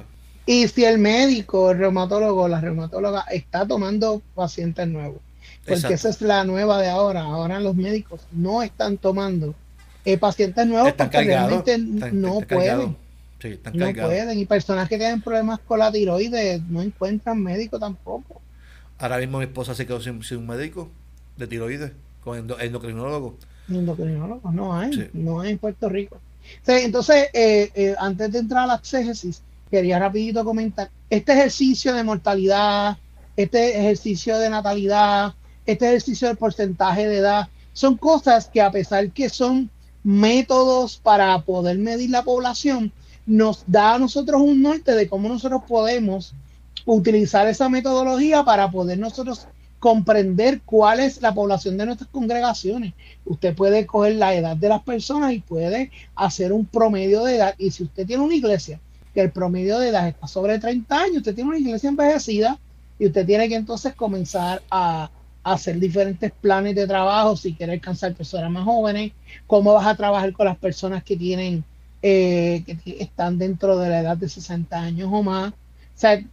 y si el médico, el reumatólogo, la reumatóloga está tomando pacientes nuevos, porque esa es la nueva de ahora. Ahora los médicos no están tomando eh, pacientes nuevos porque realmente no pueden. no pueden. Y personas que tienen problemas con la tiroides no encuentran médico tampoco. Ahora mismo mi esposa se quedó sin, un médico de tiroides, con endocrinólogo endocrinólogos, no hay, no hay en Puerto Rico. entonces, eh, eh, antes de entrar a la exégesis, quería rapidito comentar, este ejercicio de mortalidad, este ejercicio de natalidad, este ejercicio del porcentaje de edad, son cosas que a pesar que son métodos para poder medir la población, nos da a nosotros un norte de cómo nosotros podemos utilizar esa metodología para poder nosotros comprender cuál es la población de nuestras congregaciones. Usted puede coger la edad de las personas y puede hacer un promedio de edad. Y si usted tiene una iglesia que el promedio de edad está sobre 30 años, usted tiene una iglesia envejecida y usted tiene que entonces comenzar a, hacer diferentes planes de trabajo si quiere alcanzar personas más jóvenes, cómo vas a trabajar con las personas que tienen eh, que están dentro de la edad de 60 años o más, sea,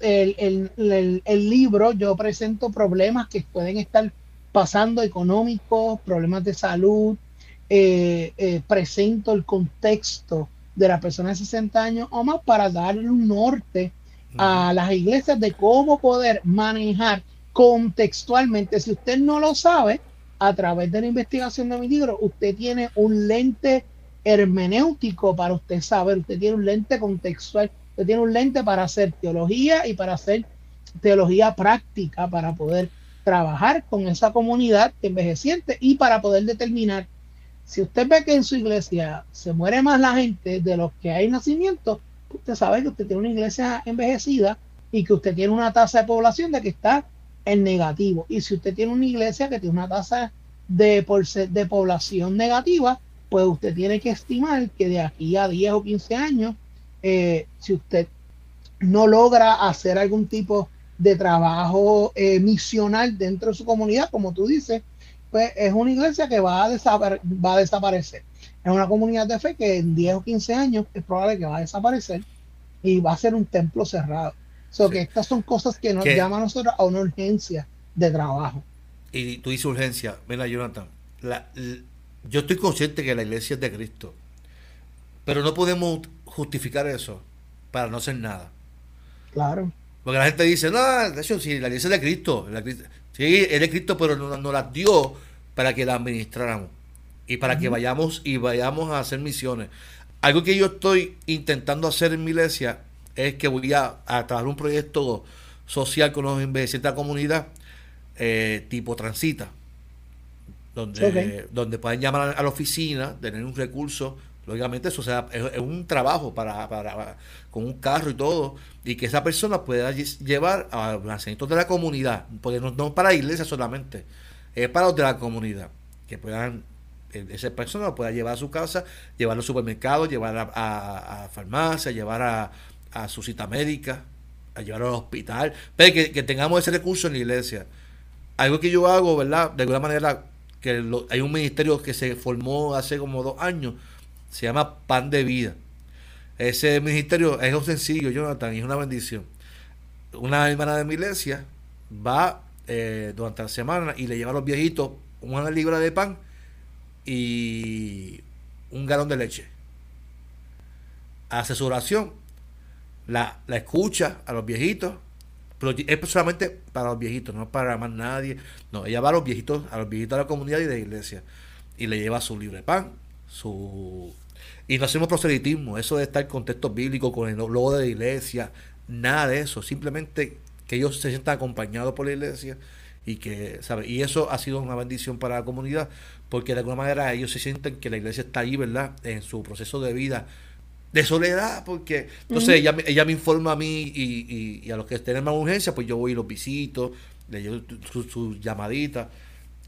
el, libro yo presento problemas que pueden estar pasando económicos, problemas de salud, eh, eh, presento el contexto de la persona de 60 años o más para darle un norte a las iglesias de cómo poder manejar contextualmente. Si usted no lo sabe, a través de la investigación de mi libro, usted tiene un lente hermenéutico para usted saber, usted tiene un lente contextual Usted tiene un lente para hacer teología y para hacer teología práctica, para poder trabajar con esa comunidad envejeciente y para poder determinar si usted ve que en su iglesia se muere más la gente de los que hay nacimiento, usted sabe que usted tiene una iglesia envejecida y que usted tiene una tasa de población de que está en negativo. Y si usted tiene una iglesia que tiene una tasa de, de población negativa, pues usted tiene que estimar que de aquí a 10 o 15 años eh, si usted no logra hacer algún tipo de trabajo eh, misional dentro de su comunidad, como tú dices, pues es una iglesia que va a, va a desaparecer. Es una comunidad de fe que en 10 o 15 años es probable que va a desaparecer y va a ser un templo cerrado. So que estas son cosas que nos llaman a nosotros a una urgencia de trabajo. Y tú dices urgencia, mira Jonathan, yo estoy consciente que la iglesia es de Cristo, pero no podemos justificar eso para no hacer nada. Claro. Porque la gente dice, no, de hecho, si la iglesia es de Cristo, sí, es de Cristo, pero nos no la dio para que la administráramos y para que vayamos y vayamos a hacer misiones. Algo que yo estoy intentando hacer en mi iglesia es que voy a, trabajar un proyecto social con los de la comunidad, eh, tipo transita, donde, donde pueden llamar a la oficina, tener un recurso. Lógicamente eso sea, es, un trabajo para, para, con un carro y todo, y que esa persona pueda llevar a los nacimientos de la comunidad, porque no, no para la iglesia solamente, es para los de la comunidad, que puedan, e, esa persona lo pueda llevar a su casa, llevar al supermercado, llevar a, a, farmacia, llevar a, a, su cita médica, a llevar al hospital, pero que, tengamos ese recurso en la iglesia. Algo que yo hago, ¿verdad? De alguna manera, que hay un ministerio que se formó hace como dos años, se llama Pan de Vida. Ese ministerio es sencillo, Jonathan, y es una bendición. Una hermana de mi iglesia va eh, durante la semana y le lleva a los viejitos una libra de pan y un galón de leche. Hace su oración, la, la escucha a los viejitos, pero es solamente para los viejitos, no para más nadie. No, ella va a los viejitos, a los viejitos de la comunidad y de la iglesia y le lleva su libre pan, su... Y no hacemos proselitismo, eso de estar en contexto bíblico con el logo de la iglesia, nada de eso, simplemente que ellos se sientan acompañados por la iglesia y que, ¿sabe? Y eso ha sido una bendición para la comunidad, porque de alguna manera ellos se sienten que la iglesia está ahí, ¿verdad? En su proceso de vida de soledad, porque entonces ella, ella me informa a mí y, a los que estén en más urgencia, pues yo voy y los visito, le llevo sus su llamaditas,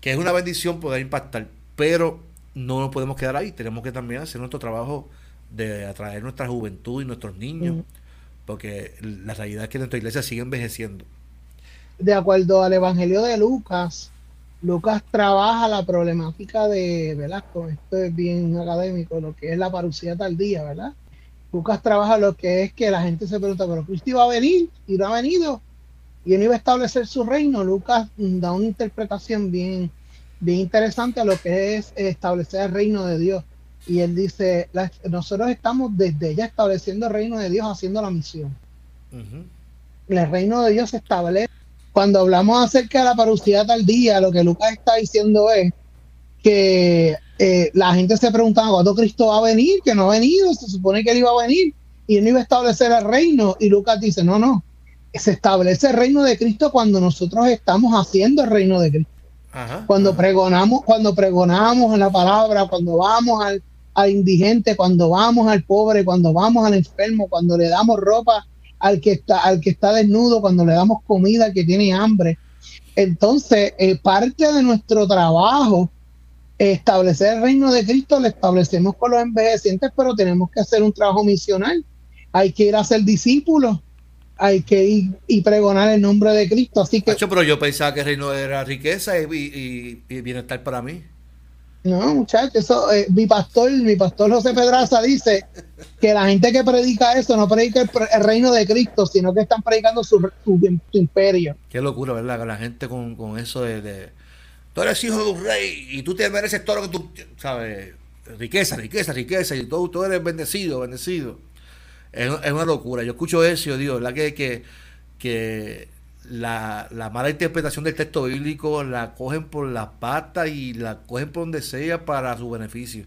que es una bendición poder impactar, pero no nos podemos quedar ahí, tenemos que también hacer nuestro trabajo de atraer nuestra juventud y nuestros niños, porque la realidad es que nuestra iglesia sigue envejeciendo de acuerdo al Evangelio de Lucas, Lucas trabaja la problemática de, ¿verdad? Esto es bien académico, lo que es la parucía tardía, ¿verdad? Lucas trabaja lo que es que la gente se pregunta, pero Cristo iba a venir y no ha venido y él iba a establecer su reino. Lucas da una interpretación bien, bien interesante a lo que es establecer el reino de Dios. Y él dice, nosotros estamos desde ya estableciendo el reino de Dios, haciendo la misión. El reino de Dios se establece cuando hablamos acerca de la parucidad tardía, lo que Lucas está diciendo es que eh, la gente se preguntaba cuándo Cristo va a venir, que no ha venido, se supone que él iba a venir y él no iba a establecer el reino. Y Lucas dice, no, no, se establece el reino de Cristo cuando nosotros estamos haciendo el reino de Cristo. cuando pregonamos, cuando pregonamos en la palabra, cuando vamos al, al indigente, cuando vamos al pobre, cuando vamos al enfermo, cuando le damos ropa al que está, al que está desnudo, cuando le damos comida al que tiene hambre. Entonces, eh, parte de nuestro trabajo establecer el reino de Cristo, lo establecemos con los envejecientes, pero tenemos que hacer un trabajo misional. Hay que ir a ser discípulos, hay que ir y pregonar el nombre de Cristo. Así que. pero yo pensaba que el reino era riqueza y bienestar para mí. No, muchachos, eso, eh, mi pastor, mi pastor José Pedraza dice que la gente que predica eso no predica el, reino de Cristo, sino que están predicando su, imperio. Qué locura, ¿verdad? Que la gente con, eso de, tú eres hijo de un rey y tú te mereces todo lo que tú, sabes, riqueza, riqueza, riqueza, y tú, tú eres bendecido, bendecido. Es, una locura. Yo escucho eso y digo, ¿verdad? Que, que, que la, la, mala interpretación del texto bíblico la cogen por las patas y la cogen por donde sea para su beneficio.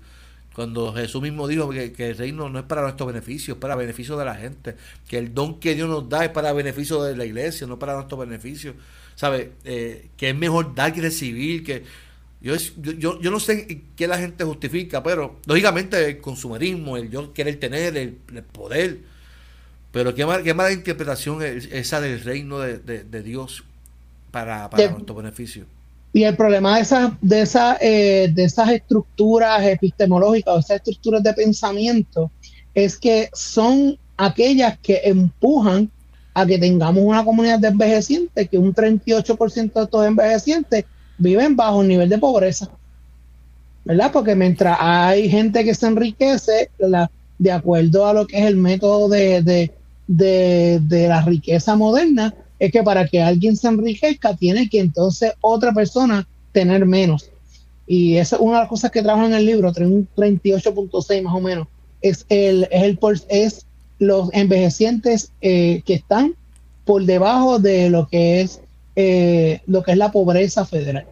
Cuando Jesús mismo dijo que, el reino no es para nuestro beneficio, es para beneficio de la gente, que el don que Dios nos da es para beneficio de la iglesia, no para nuestro beneficio. ¿Sabe? Eh, que es mejor dar que recibir, que yo, yo, yo no sé qué la gente justifica, pero lógicamente el consumerismo, el yo querer tener, el poder, pero qué, qué mala interpretación es esa del reino de, Dios para, nuestro beneficio. Y el problema de esas, de esas, eh, de esas estructuras epistemológicas o esas estructuras de pensamiento es que son aquellas que empujan a que tengamos una comunidad de envejecientes, que un 38% de estos envejecientes viven bajo un nivel de pobreza. ¿Verdad? Porque mientras hay gente que se enriquece, de acuerdo a lo que es el método de, de, la riqueza moderna es que para que alguien se enriquezca tiene que entonces otra persona tener menos. Y esa es una de las cosas que trabajo en el libro, un 38.6 más o menos, es, el, es, el, es los envejecientes eh, que están por debajo de lo que es eh, lo que es la pobreza federal.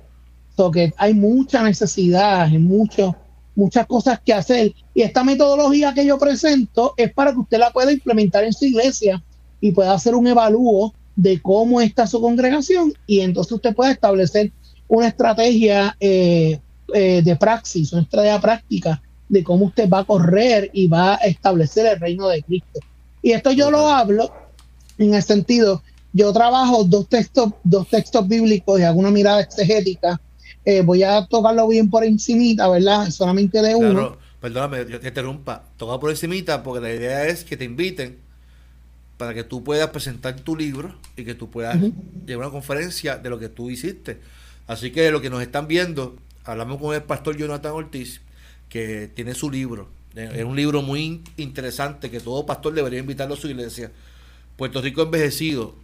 So que hay mucha necesidad, mucho, muchas cosas que hacer. Y esta metodología que yo presento es para que usted la pueda implementar en su iglesia y pueda hacer un evalúo de cómo está su congregación y entonces usted puede establecer una estrategia eh, eh, de praxis, una estrategia práctica de cómo usted va a correr y va a establecer el reino de Cristo. Y esto yo lo hablo en el sentido, yo trabajo dos textos, dos textos bíblicos y alguna mirada exegética eh, voy a tocarlo bien por encimita, ¿verdad? Solamente de uno. Perdóname, yo te interrumpa. Toca por encimita porque la idea es que te inviten para que tú puedas presentar tu libro y que tú puedas llevar una conferencia de lo que tú hiciste. Así que lo que nos están viendo, hablamos con el pastor Jonathan Ortiz, que tiene su libro. Es un libro muy interesante que todo pastor debería invitarlo a su iglesia. Puerto Rico envejecido.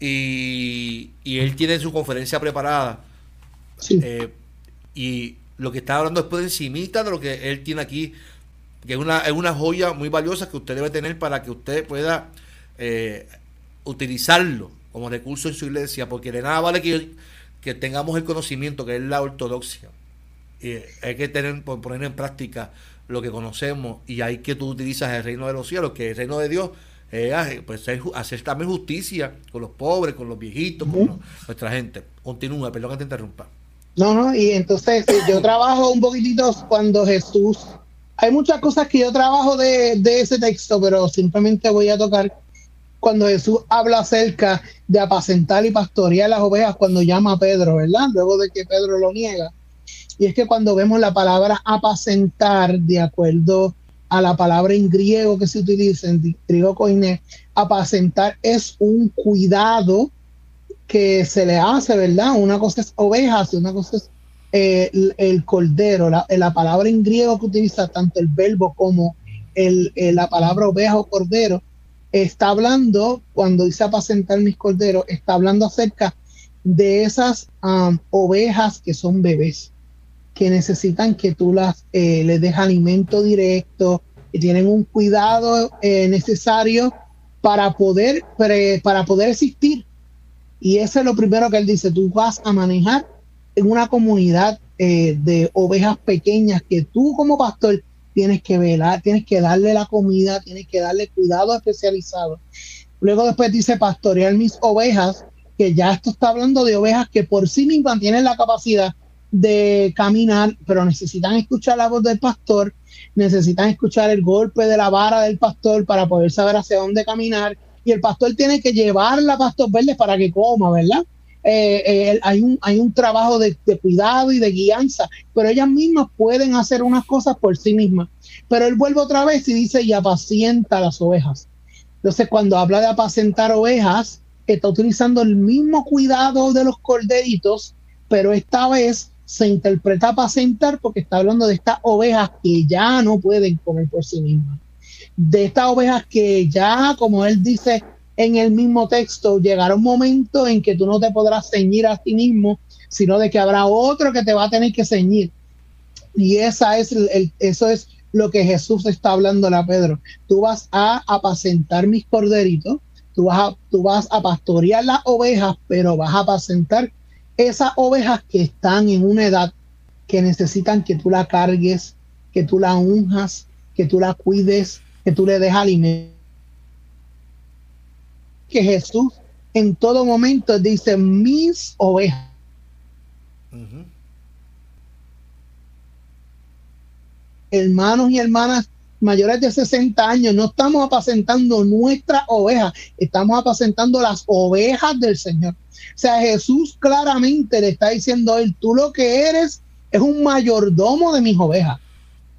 Y, y él tiene su conferencia preparada eh, y lo que está hablando después de encimita de lo que él tiene aquí, que es una, es una joya muy valiosa que usted debe tener para que usted pueda eh, utilizarlo como recurso en su iglesia, porque de nada vale que, que tengamos el conocimiento que es la ortodoxia. Y hay que tener, poner en práctica lo que conocemos y hay que tú utilizas el reino de los cielos, que el reino de Dios eh, pues hacer también justicia con los pobres, con los viejitos, con nuestra gente. Continúa, perdón que te interrumpa. No, no, y entonces eh, yo trabajo un poquitito cuando Jesús, hay muchas cosas que yo trabajo de, de ese texto, pero simplemente voy a tocar cuando Jesús habla acerca de apacentar y pastorear las ovejas cuando llama a Pedro, ¿verdad? Luego de que Pedro lo niega. Y es que cuando vemos la palabra apacentar, de acuerdo a la palabra en griego que se utiliza en griego coine, apacentar es un cuidado que se le hace, ¿verdad? Una cosa es ovejas y una cosa es eh, el, cordero. La, la, palabra en griego que utiliza tanto el verbo como el, eh, la palabra oveja o cordero está hablando, cuando dice apacentar mis corderos, está hablando acerca de esas ovejas que son bebés, que necesitan que tú las eh, les des alimento directo, que tienen un cuidado eh, necesario para poder, para poder existir. Y eso es lo primero que él dice, tú vas a manejar en una comunidad eh, de ovejas pequeñas que tú como pastor tienes que velar, tienes que darle la comida, tienes que darle cuidado especializado. Luego después dice pastorear mis ovejas, que ya esto está hablando de ovejas que por sí mismas tienen la capacidad de caminar, pero necesitan escuchar la voz del pastor, necesitan escuchar el golpe de la vara del pastor para poder saber hacia dónde caminar. Y el pastor tiene que llevarla a pastor verdes para que coma, ¿verdad? Eh, eh, hay, un, hay un trabajo de, cuidado y de guianza, pero ellas mismas pueden hacer unas cosas por sí mismas. Pero él vuelve otra vez y dice, y apacienta las ovejas. Entonces, cuando habla de apacentar ovejas, está utilizando el mismo cuidado de los corderitos, pero esta vez se interpreta apacentar porque está hablando de estas ovejas que ya no pueden comer por sí mismas. De estas ovejas que ya, como él dice, en el mismo texto, llegará un momento en que tú no te podrás ceñir a ti mismo, sino de que habrá otro que te va a tener que ceñir. Y esa es el, eso es lo que Jesús está hablando a Pedro. Tú vas a apacentar mis corderitos, tú vas a, tú vas a pastorear las ovejas, pero vas a apacentar esas ovejas que están en una edad que necesitan que tú la cargues, que tú la unjas, que tú la cuides, que tú le des alimento que Jesús en todo momento dice mis ovejas. Hermanos y hermanas mayores de 60 años, no estamos apacentando nuestras ovejas, estamos apacentando las ovejas del Señor. O sea, Jesús claramente le está diciendo a él, tú lo que eres es un mayordomo de mis ovejas.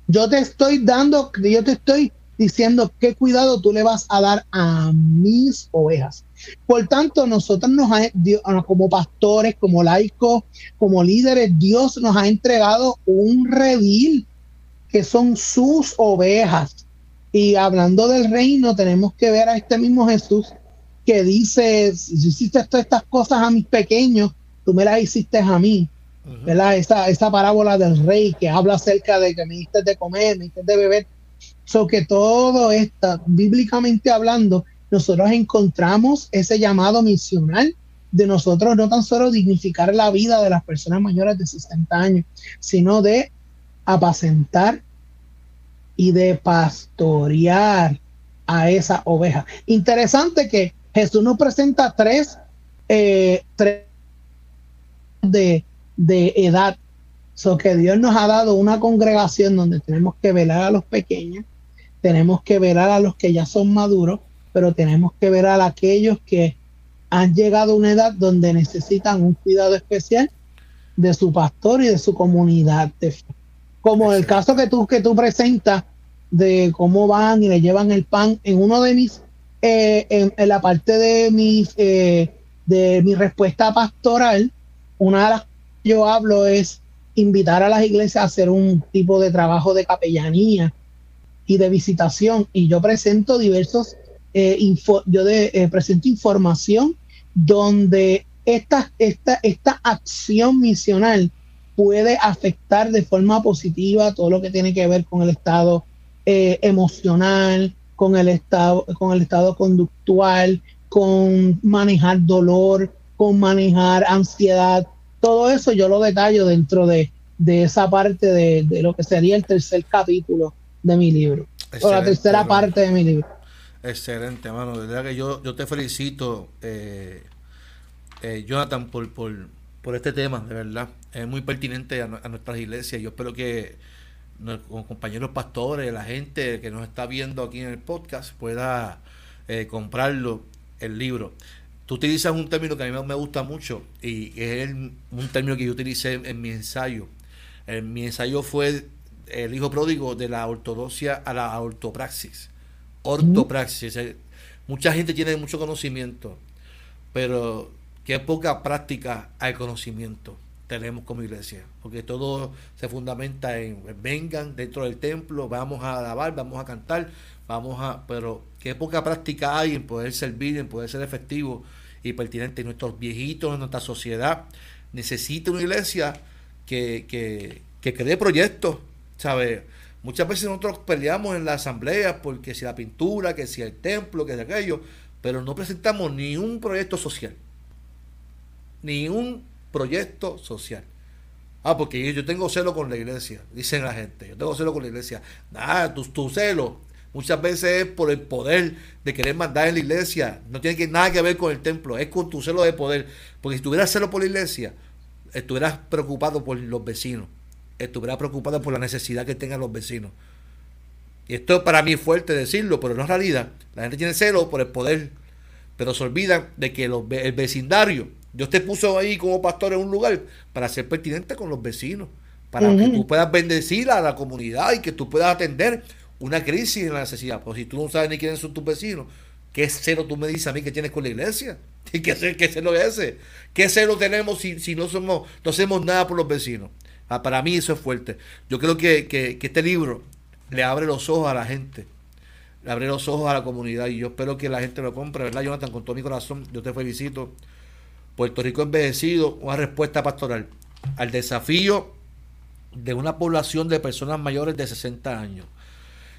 Yo te estoy dando, yo te estoy diciendo qué cuidado tú le vas a dar a mis ovejas. Por tanto, nosotros nos ha, ah, como pastores, como laicos, como líderes, Dios nos ha entregado un redil que son sus ovejas. Y hablando del reino, tenemos que ver a este mismo Jesús que dice, si hiciste todas estas cosas a mis pequeños, tú me las hiciste a mí. ¿verdad? Esa, esa parábola del rey que habla acerca de que me diste de comer, me diste de beber So que todo está, bíblicamente hablando, nosotros encontramos ese llamado misional de nosotros no tan solo dignificar la vida de las personas mayores de 60 años, sino de apacentar y de pastorear a esa oveja. Interesante que Jesús nos presenta tres, eh, tres de, de edad. So que Dios nos ha dado una congregación donde tenemos que velar a los pequeños, tenemos que ver a los que ya son maduros, pero tenemos que ver a aquellos que han llegado a una edad donde necesitan un cuidado especial de su pastor y de su comunidad. Como el caso que tú, que tú presentas de cómo van y le llevan el pan en uno de mis, eh, en, la parte de mis, eh, de mi respuesta pastoral, una de las que yo hablo es invitar a las iglesias a hacer un tipo de trabajo de capellanía y de visitación. Y yo presento diversos, eh, yo eh, presento información donde esta, esta, esta acción misional puede afectar de forma positiva todo lo que tiene que ver con el estado emocional, con el estado, con el estado conductual, con manejar dolor, con manejar ansiedad. Todo eso yo lo detallo dentro de, de esa parte de, de, lo que sería el tercer capítulo de mi libro, o la tercera parte de mi libro. Excelente, hermano. De verdad que yo, yo te felicito, eh, eh, Jonathan, por, por, por este tema, de verdad. Es muy pertinente a, nuestras iglesias. Yo espero que los compañeros pastores, la gente que nos está viendo aquí en el podcast, pueda eh, comprarlo, el libro. Tú utilizas un término que a mí me gusta mucho y es un término que yo utilicé en, mi ensayo. En mi ensayo fue el hijo pródigo de la ortodoxia a la ortopraxis. Ortopraxis. Mucha gente tiene mucho conocimiento, pero qué poca práctica al conocimiento tenemos como iglesia, porque todo se fundamenta en vengan dentro del templo, vamos a alabar, vamos a cantar, vamos a, pero qué poca práctica hay en poder servir, en poder ser efectivo y pertinente. Nuestros viejitos, nuestra sociedad, necesita una iglesia que, que, que cree proyectos, ¿sabes? Muchas veces nosotros peleamos en la asamblea porque si la pintura, que si el templo, que si aquello, pero no presentamos ni un proyecto social. Ni un proyecto social. Ah, porque yo tengo celo con la iglesia, dicen la gente. Yo tengo celo con la iglesia. Nada, tu, tu celo muchas veces es por el poder de querer mandar en la iglesia. No tiene que, nada que ver con el templo, es con tu celo de poder. Porque si tuvieras celo por la iglesia, estuvieras preocupado por los vecinos. Estuvieras preocupado por la necesidad que tengan los vecinos. Y esto para mí es fuerte decirlo, pero no es realidad. La gente tiene celo por el poder, pero se olvidan de que el vecindario Dios te puso ahí como pastor en un lugar para ser pertinente con los vecinos, para que tú puedas bendecir a la comunidad y que tú puedas atender una crisis en la necesidad. Pues si tú no sabes ni quiénes son tus vecinos, ¿qué cero tú me dices a mí que tienes con la iglesia? ¿Qué, qué cero es ese? ¿Qué cero tenemos si, si no, somos, no hacemos nada por los vecinos? Ah, para mí eso es fuerte. Yo creo que, que, que este libro le abre los ojos a la gente le abre los ojos a la comunidad y yo espero que la gente lo compre, ¿verdad, Jonathan? Con todo mi corazón, yo te felicito Puerto Rico envejecido, una respuesta pastoral al desafío de una población de personas mayores de 60 años.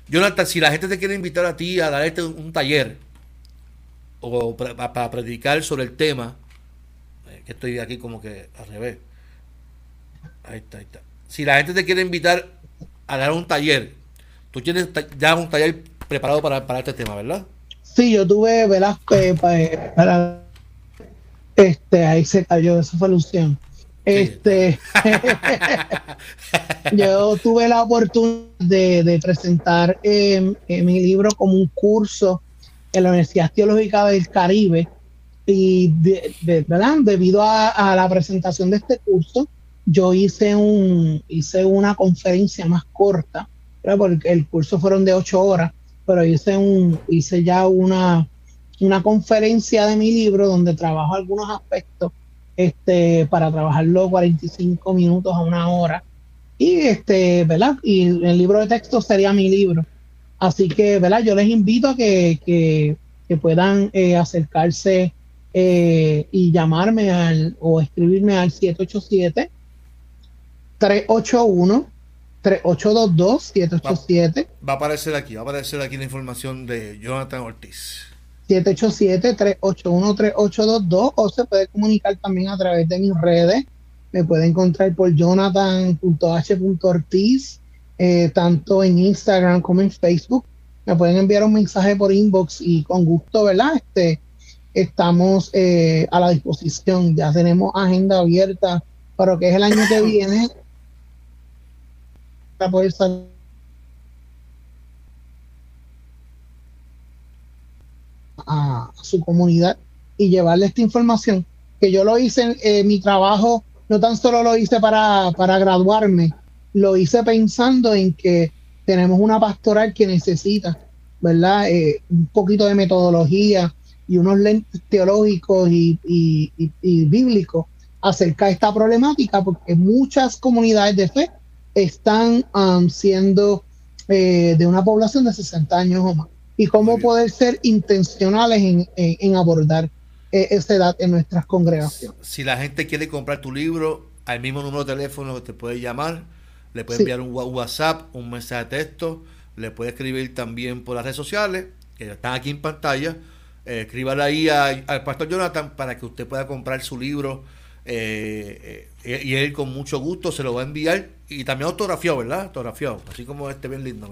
Jonathan, si la gente te quiere invitar a ti a darte un taller o para predicar sobre el tema, eh, que estoy aquí como que al revés. Ahí está, ahí está. Si la gente te quiere invitar a dar un taller, tú tienes ya un taller preparado para, para este tema, ¿verdad? Sí, yo tuve, ¿verdad? Eh, para este, ahí se cayó, esa fue Este, yo tuve la oportunidad de, presentar em, eh, mi libro como un curso en la Universidad Teológica del Caribe y ¿verdad? debido a, la presentación de este curso, yo hice un hice una conferencia más corta, porque el curso fueron de ocho horas, pero hice un hice ya una una conferencia de mi libro donde trabajo algunos aspectos este, para trabajarlo 45 minutos a una hora. Y este, ¿verdad? Y el libro de texto sería mi libro. Así que, ¿verdad? Yo les invito a que, puedan eh, acercarse eh, y llamarme al, o escribirme al 787 381 3822 787. Va, va, a aparecer aquí, va a aparecer aquí la información de Jonathan Ortiz. 787-381-3822 o se puede comunicar también a través de mis redes. Me puede encontrar por jonathan.h.ortiz, eh, tanto en Instagram como en Facebook. Me pueden enviar un mensaje por inbox y con gusto, ¿verdad? Este, estamos eh, a la disposición. Ya tenemos agenda abierta para lo que es el año que viene. Para poder a, su comunidad y llevarle esta información. Que yo lo hice, en mi trabajo no tan solo lo hice para, para graduarme, lo hice pensando en que tenemos una pastoral que necesita, ¿verdad? Eh, un poquito de metodología y unos lentes teológicos y, bíblicos acerca de esta problemática, porque muchas comunidades de fe están um, siendo eh, de una población de 60 años o más y cómo poder ser intencionales en, abordar eh, esa edad en nuestras congregaciones. Si la gente quiere comprar tu libro, al mismo número de teléfono que te puede llamar, le puede enviar un WhatsApp, un mensaje de texto, le puede escribir también por las redes sociales, que están aquí en pantalla. Eh, escríbale ahí al pastor Jonathan para que usted pueda comprar su libro eh, eh, y él con mucho gusto se lo va a enviar y también autografiado, ¿verdad? Autografiado, así como este bien lindo.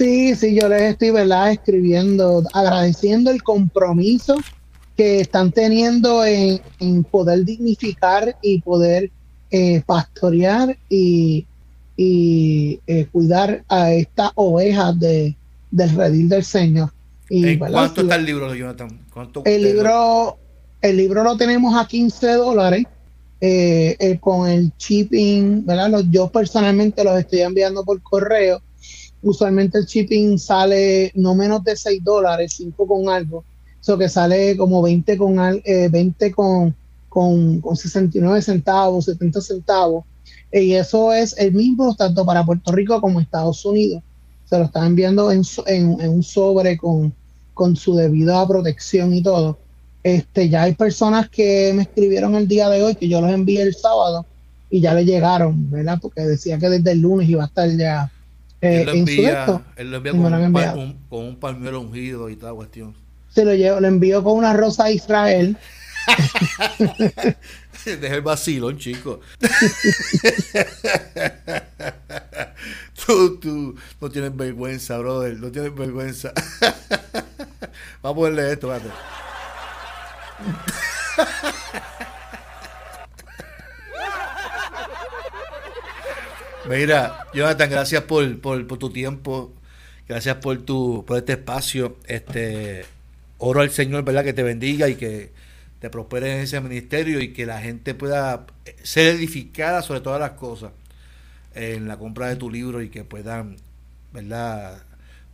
Sí, sí, yo les estoy, ¿verdad? Escribiendo, agradeciendo el compromiso que están teniendo en, poder dignificar y poder eh, pastorear y, eh, cuidar a estas ovejas de, del redil del Señor. Y, ¿Cuánto está el libro, Jonathan? el, libro, el libro lo tenemos a 15 dólares. Eh, con el shipping, ¿verdad? yo personalmente los estoy enviando por correo. Usualmente el shipping sale no menos de 6 dólares, 5 con algo. Eso que sale como 20 con, eh, 20 con, con, con 69 centavos, 70 centavos. Y eso es el mismo tanto para Puerto Rico como Estados Unidos. Se lo están enviando en, en, en un sobre con, con su debida protección y todo. Este, ya hay personas que me escribieron el día de hoy que yo los envié el sábado y ya le llegaron, ¿verdad? Porque decía que desde el lunes iba a estar ya eh, él lo envía, él lo envía con, un, con, un, ungido y toda cuestión. Se lo llevo, lo envío con una rosa a Israel. Deja el vacilón, chico. tú, tú no tienes vergüenza, brother. No tienes vergüenza. Vamos a ponerle esto, espérate. Mira, Jonathan, gracias por, por, tu tiempo, gracias por tu por este espacio. Este oro al Señor, ¿verdad? Que te bendiga y que te prospere en ese ministerio y que la gente pueda ser edificada sobre todas las cosas en la compra de tu libro y que puedan, ¿verdad?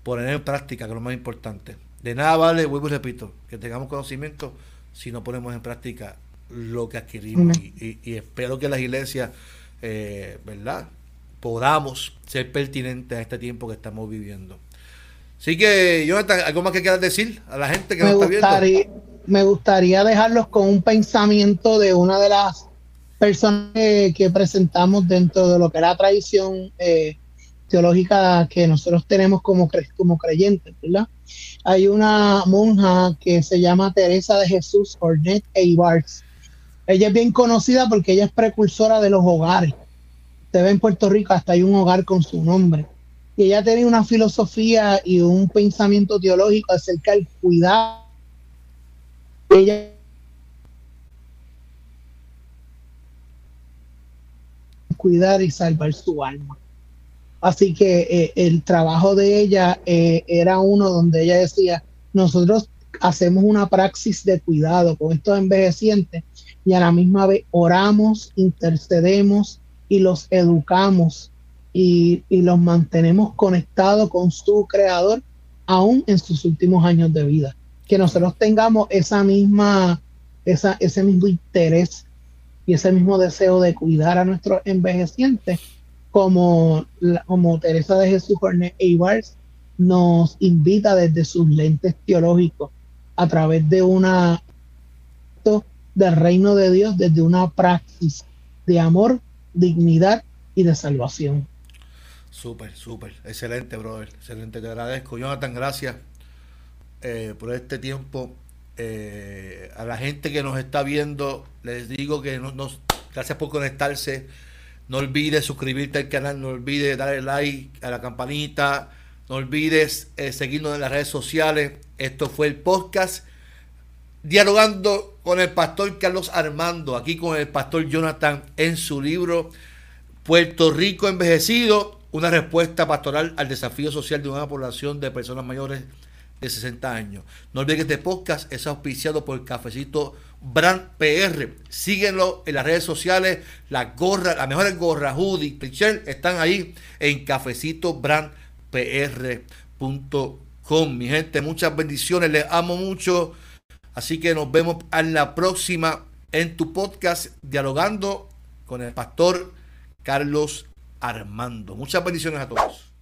Poner en práctica, que es lo más importante. De nada vale, vuelvo y repito, que tengamos conocimiento si no ponemos en práctica lo que adquirimos. Y, espero que las iglesias, eh, ¿verdad? Podamos ser pertinentes a este tiempo que estamos viviendo. Así que, Jonathan, ¿algo más que quieras decir a la gente que me nos está viendo? Me gustaría dejarlos con un pensamiento de una de las personas que, presentamos dentro de lo que era la tradición eh, teológica que nosotros tenemos como, como creyentes, ¿verdad? Hay una monja que se llama Teresa de Jesús Ornette Eibars. Ella es bien conocida porque ella es precursora de los hogares. Usted ve en Puerto Rico hasta hay un hogar con su nombre. Y ella tenía una filosofía y un pensamiento teológico acerca del cuidado. Ella cuidar y salvar su alma. Así que eh, el trabajo de ella eh, era uno donde ella decía, nosotros hacemos una praxis de cuidado con estos envejecientes y a la misma vez oramos, intercedemos y los educamos y, los mantenemos conectados con su creador aún en sus últimos años de vida. Que nosotros tengamos esa misma, esa, ese mismo interés y ese mismo deseo de cuidar a nuestros envejecientes como, como Teresa de Jesús Jorge Eibars nos invita desde sus lentes teológicos a través de una del reino de Dios desde una praxis de amor, dignidad y de salvación. Súper, súper, excelente, brother, excelente, te agradezco. Jonathan, gracias eh, por este tiempo. Eh, a la gente que nos está viendo, les digo que nos, gracias por conectarse no olvides suscribirte al canal, no olvides darle like a la campanita, no olvides eh, seguirnos en las redes sociales. Esto fue el podcast dialogando con el pastor Carlos Armando, aquí con el pastor Jonathan en su libro Puerto Rico envejecido, una respuesta pastoral al desafío social de una población de personas mayores de 60 años. No olvides que este podcast es auspiciado por el Cafecito Brand PR. Síguenlo en las redes sociales. Las gorras, las mejores gorras, hoodie, t están ahí en cafecitobrandpr.com. Mi gente, muchas bendiciones. Les amo mucho. Así que nos vemos en la próxima en tu podcast dialogando con el pastor Carlos Armando. Muchas bendiciones a todos.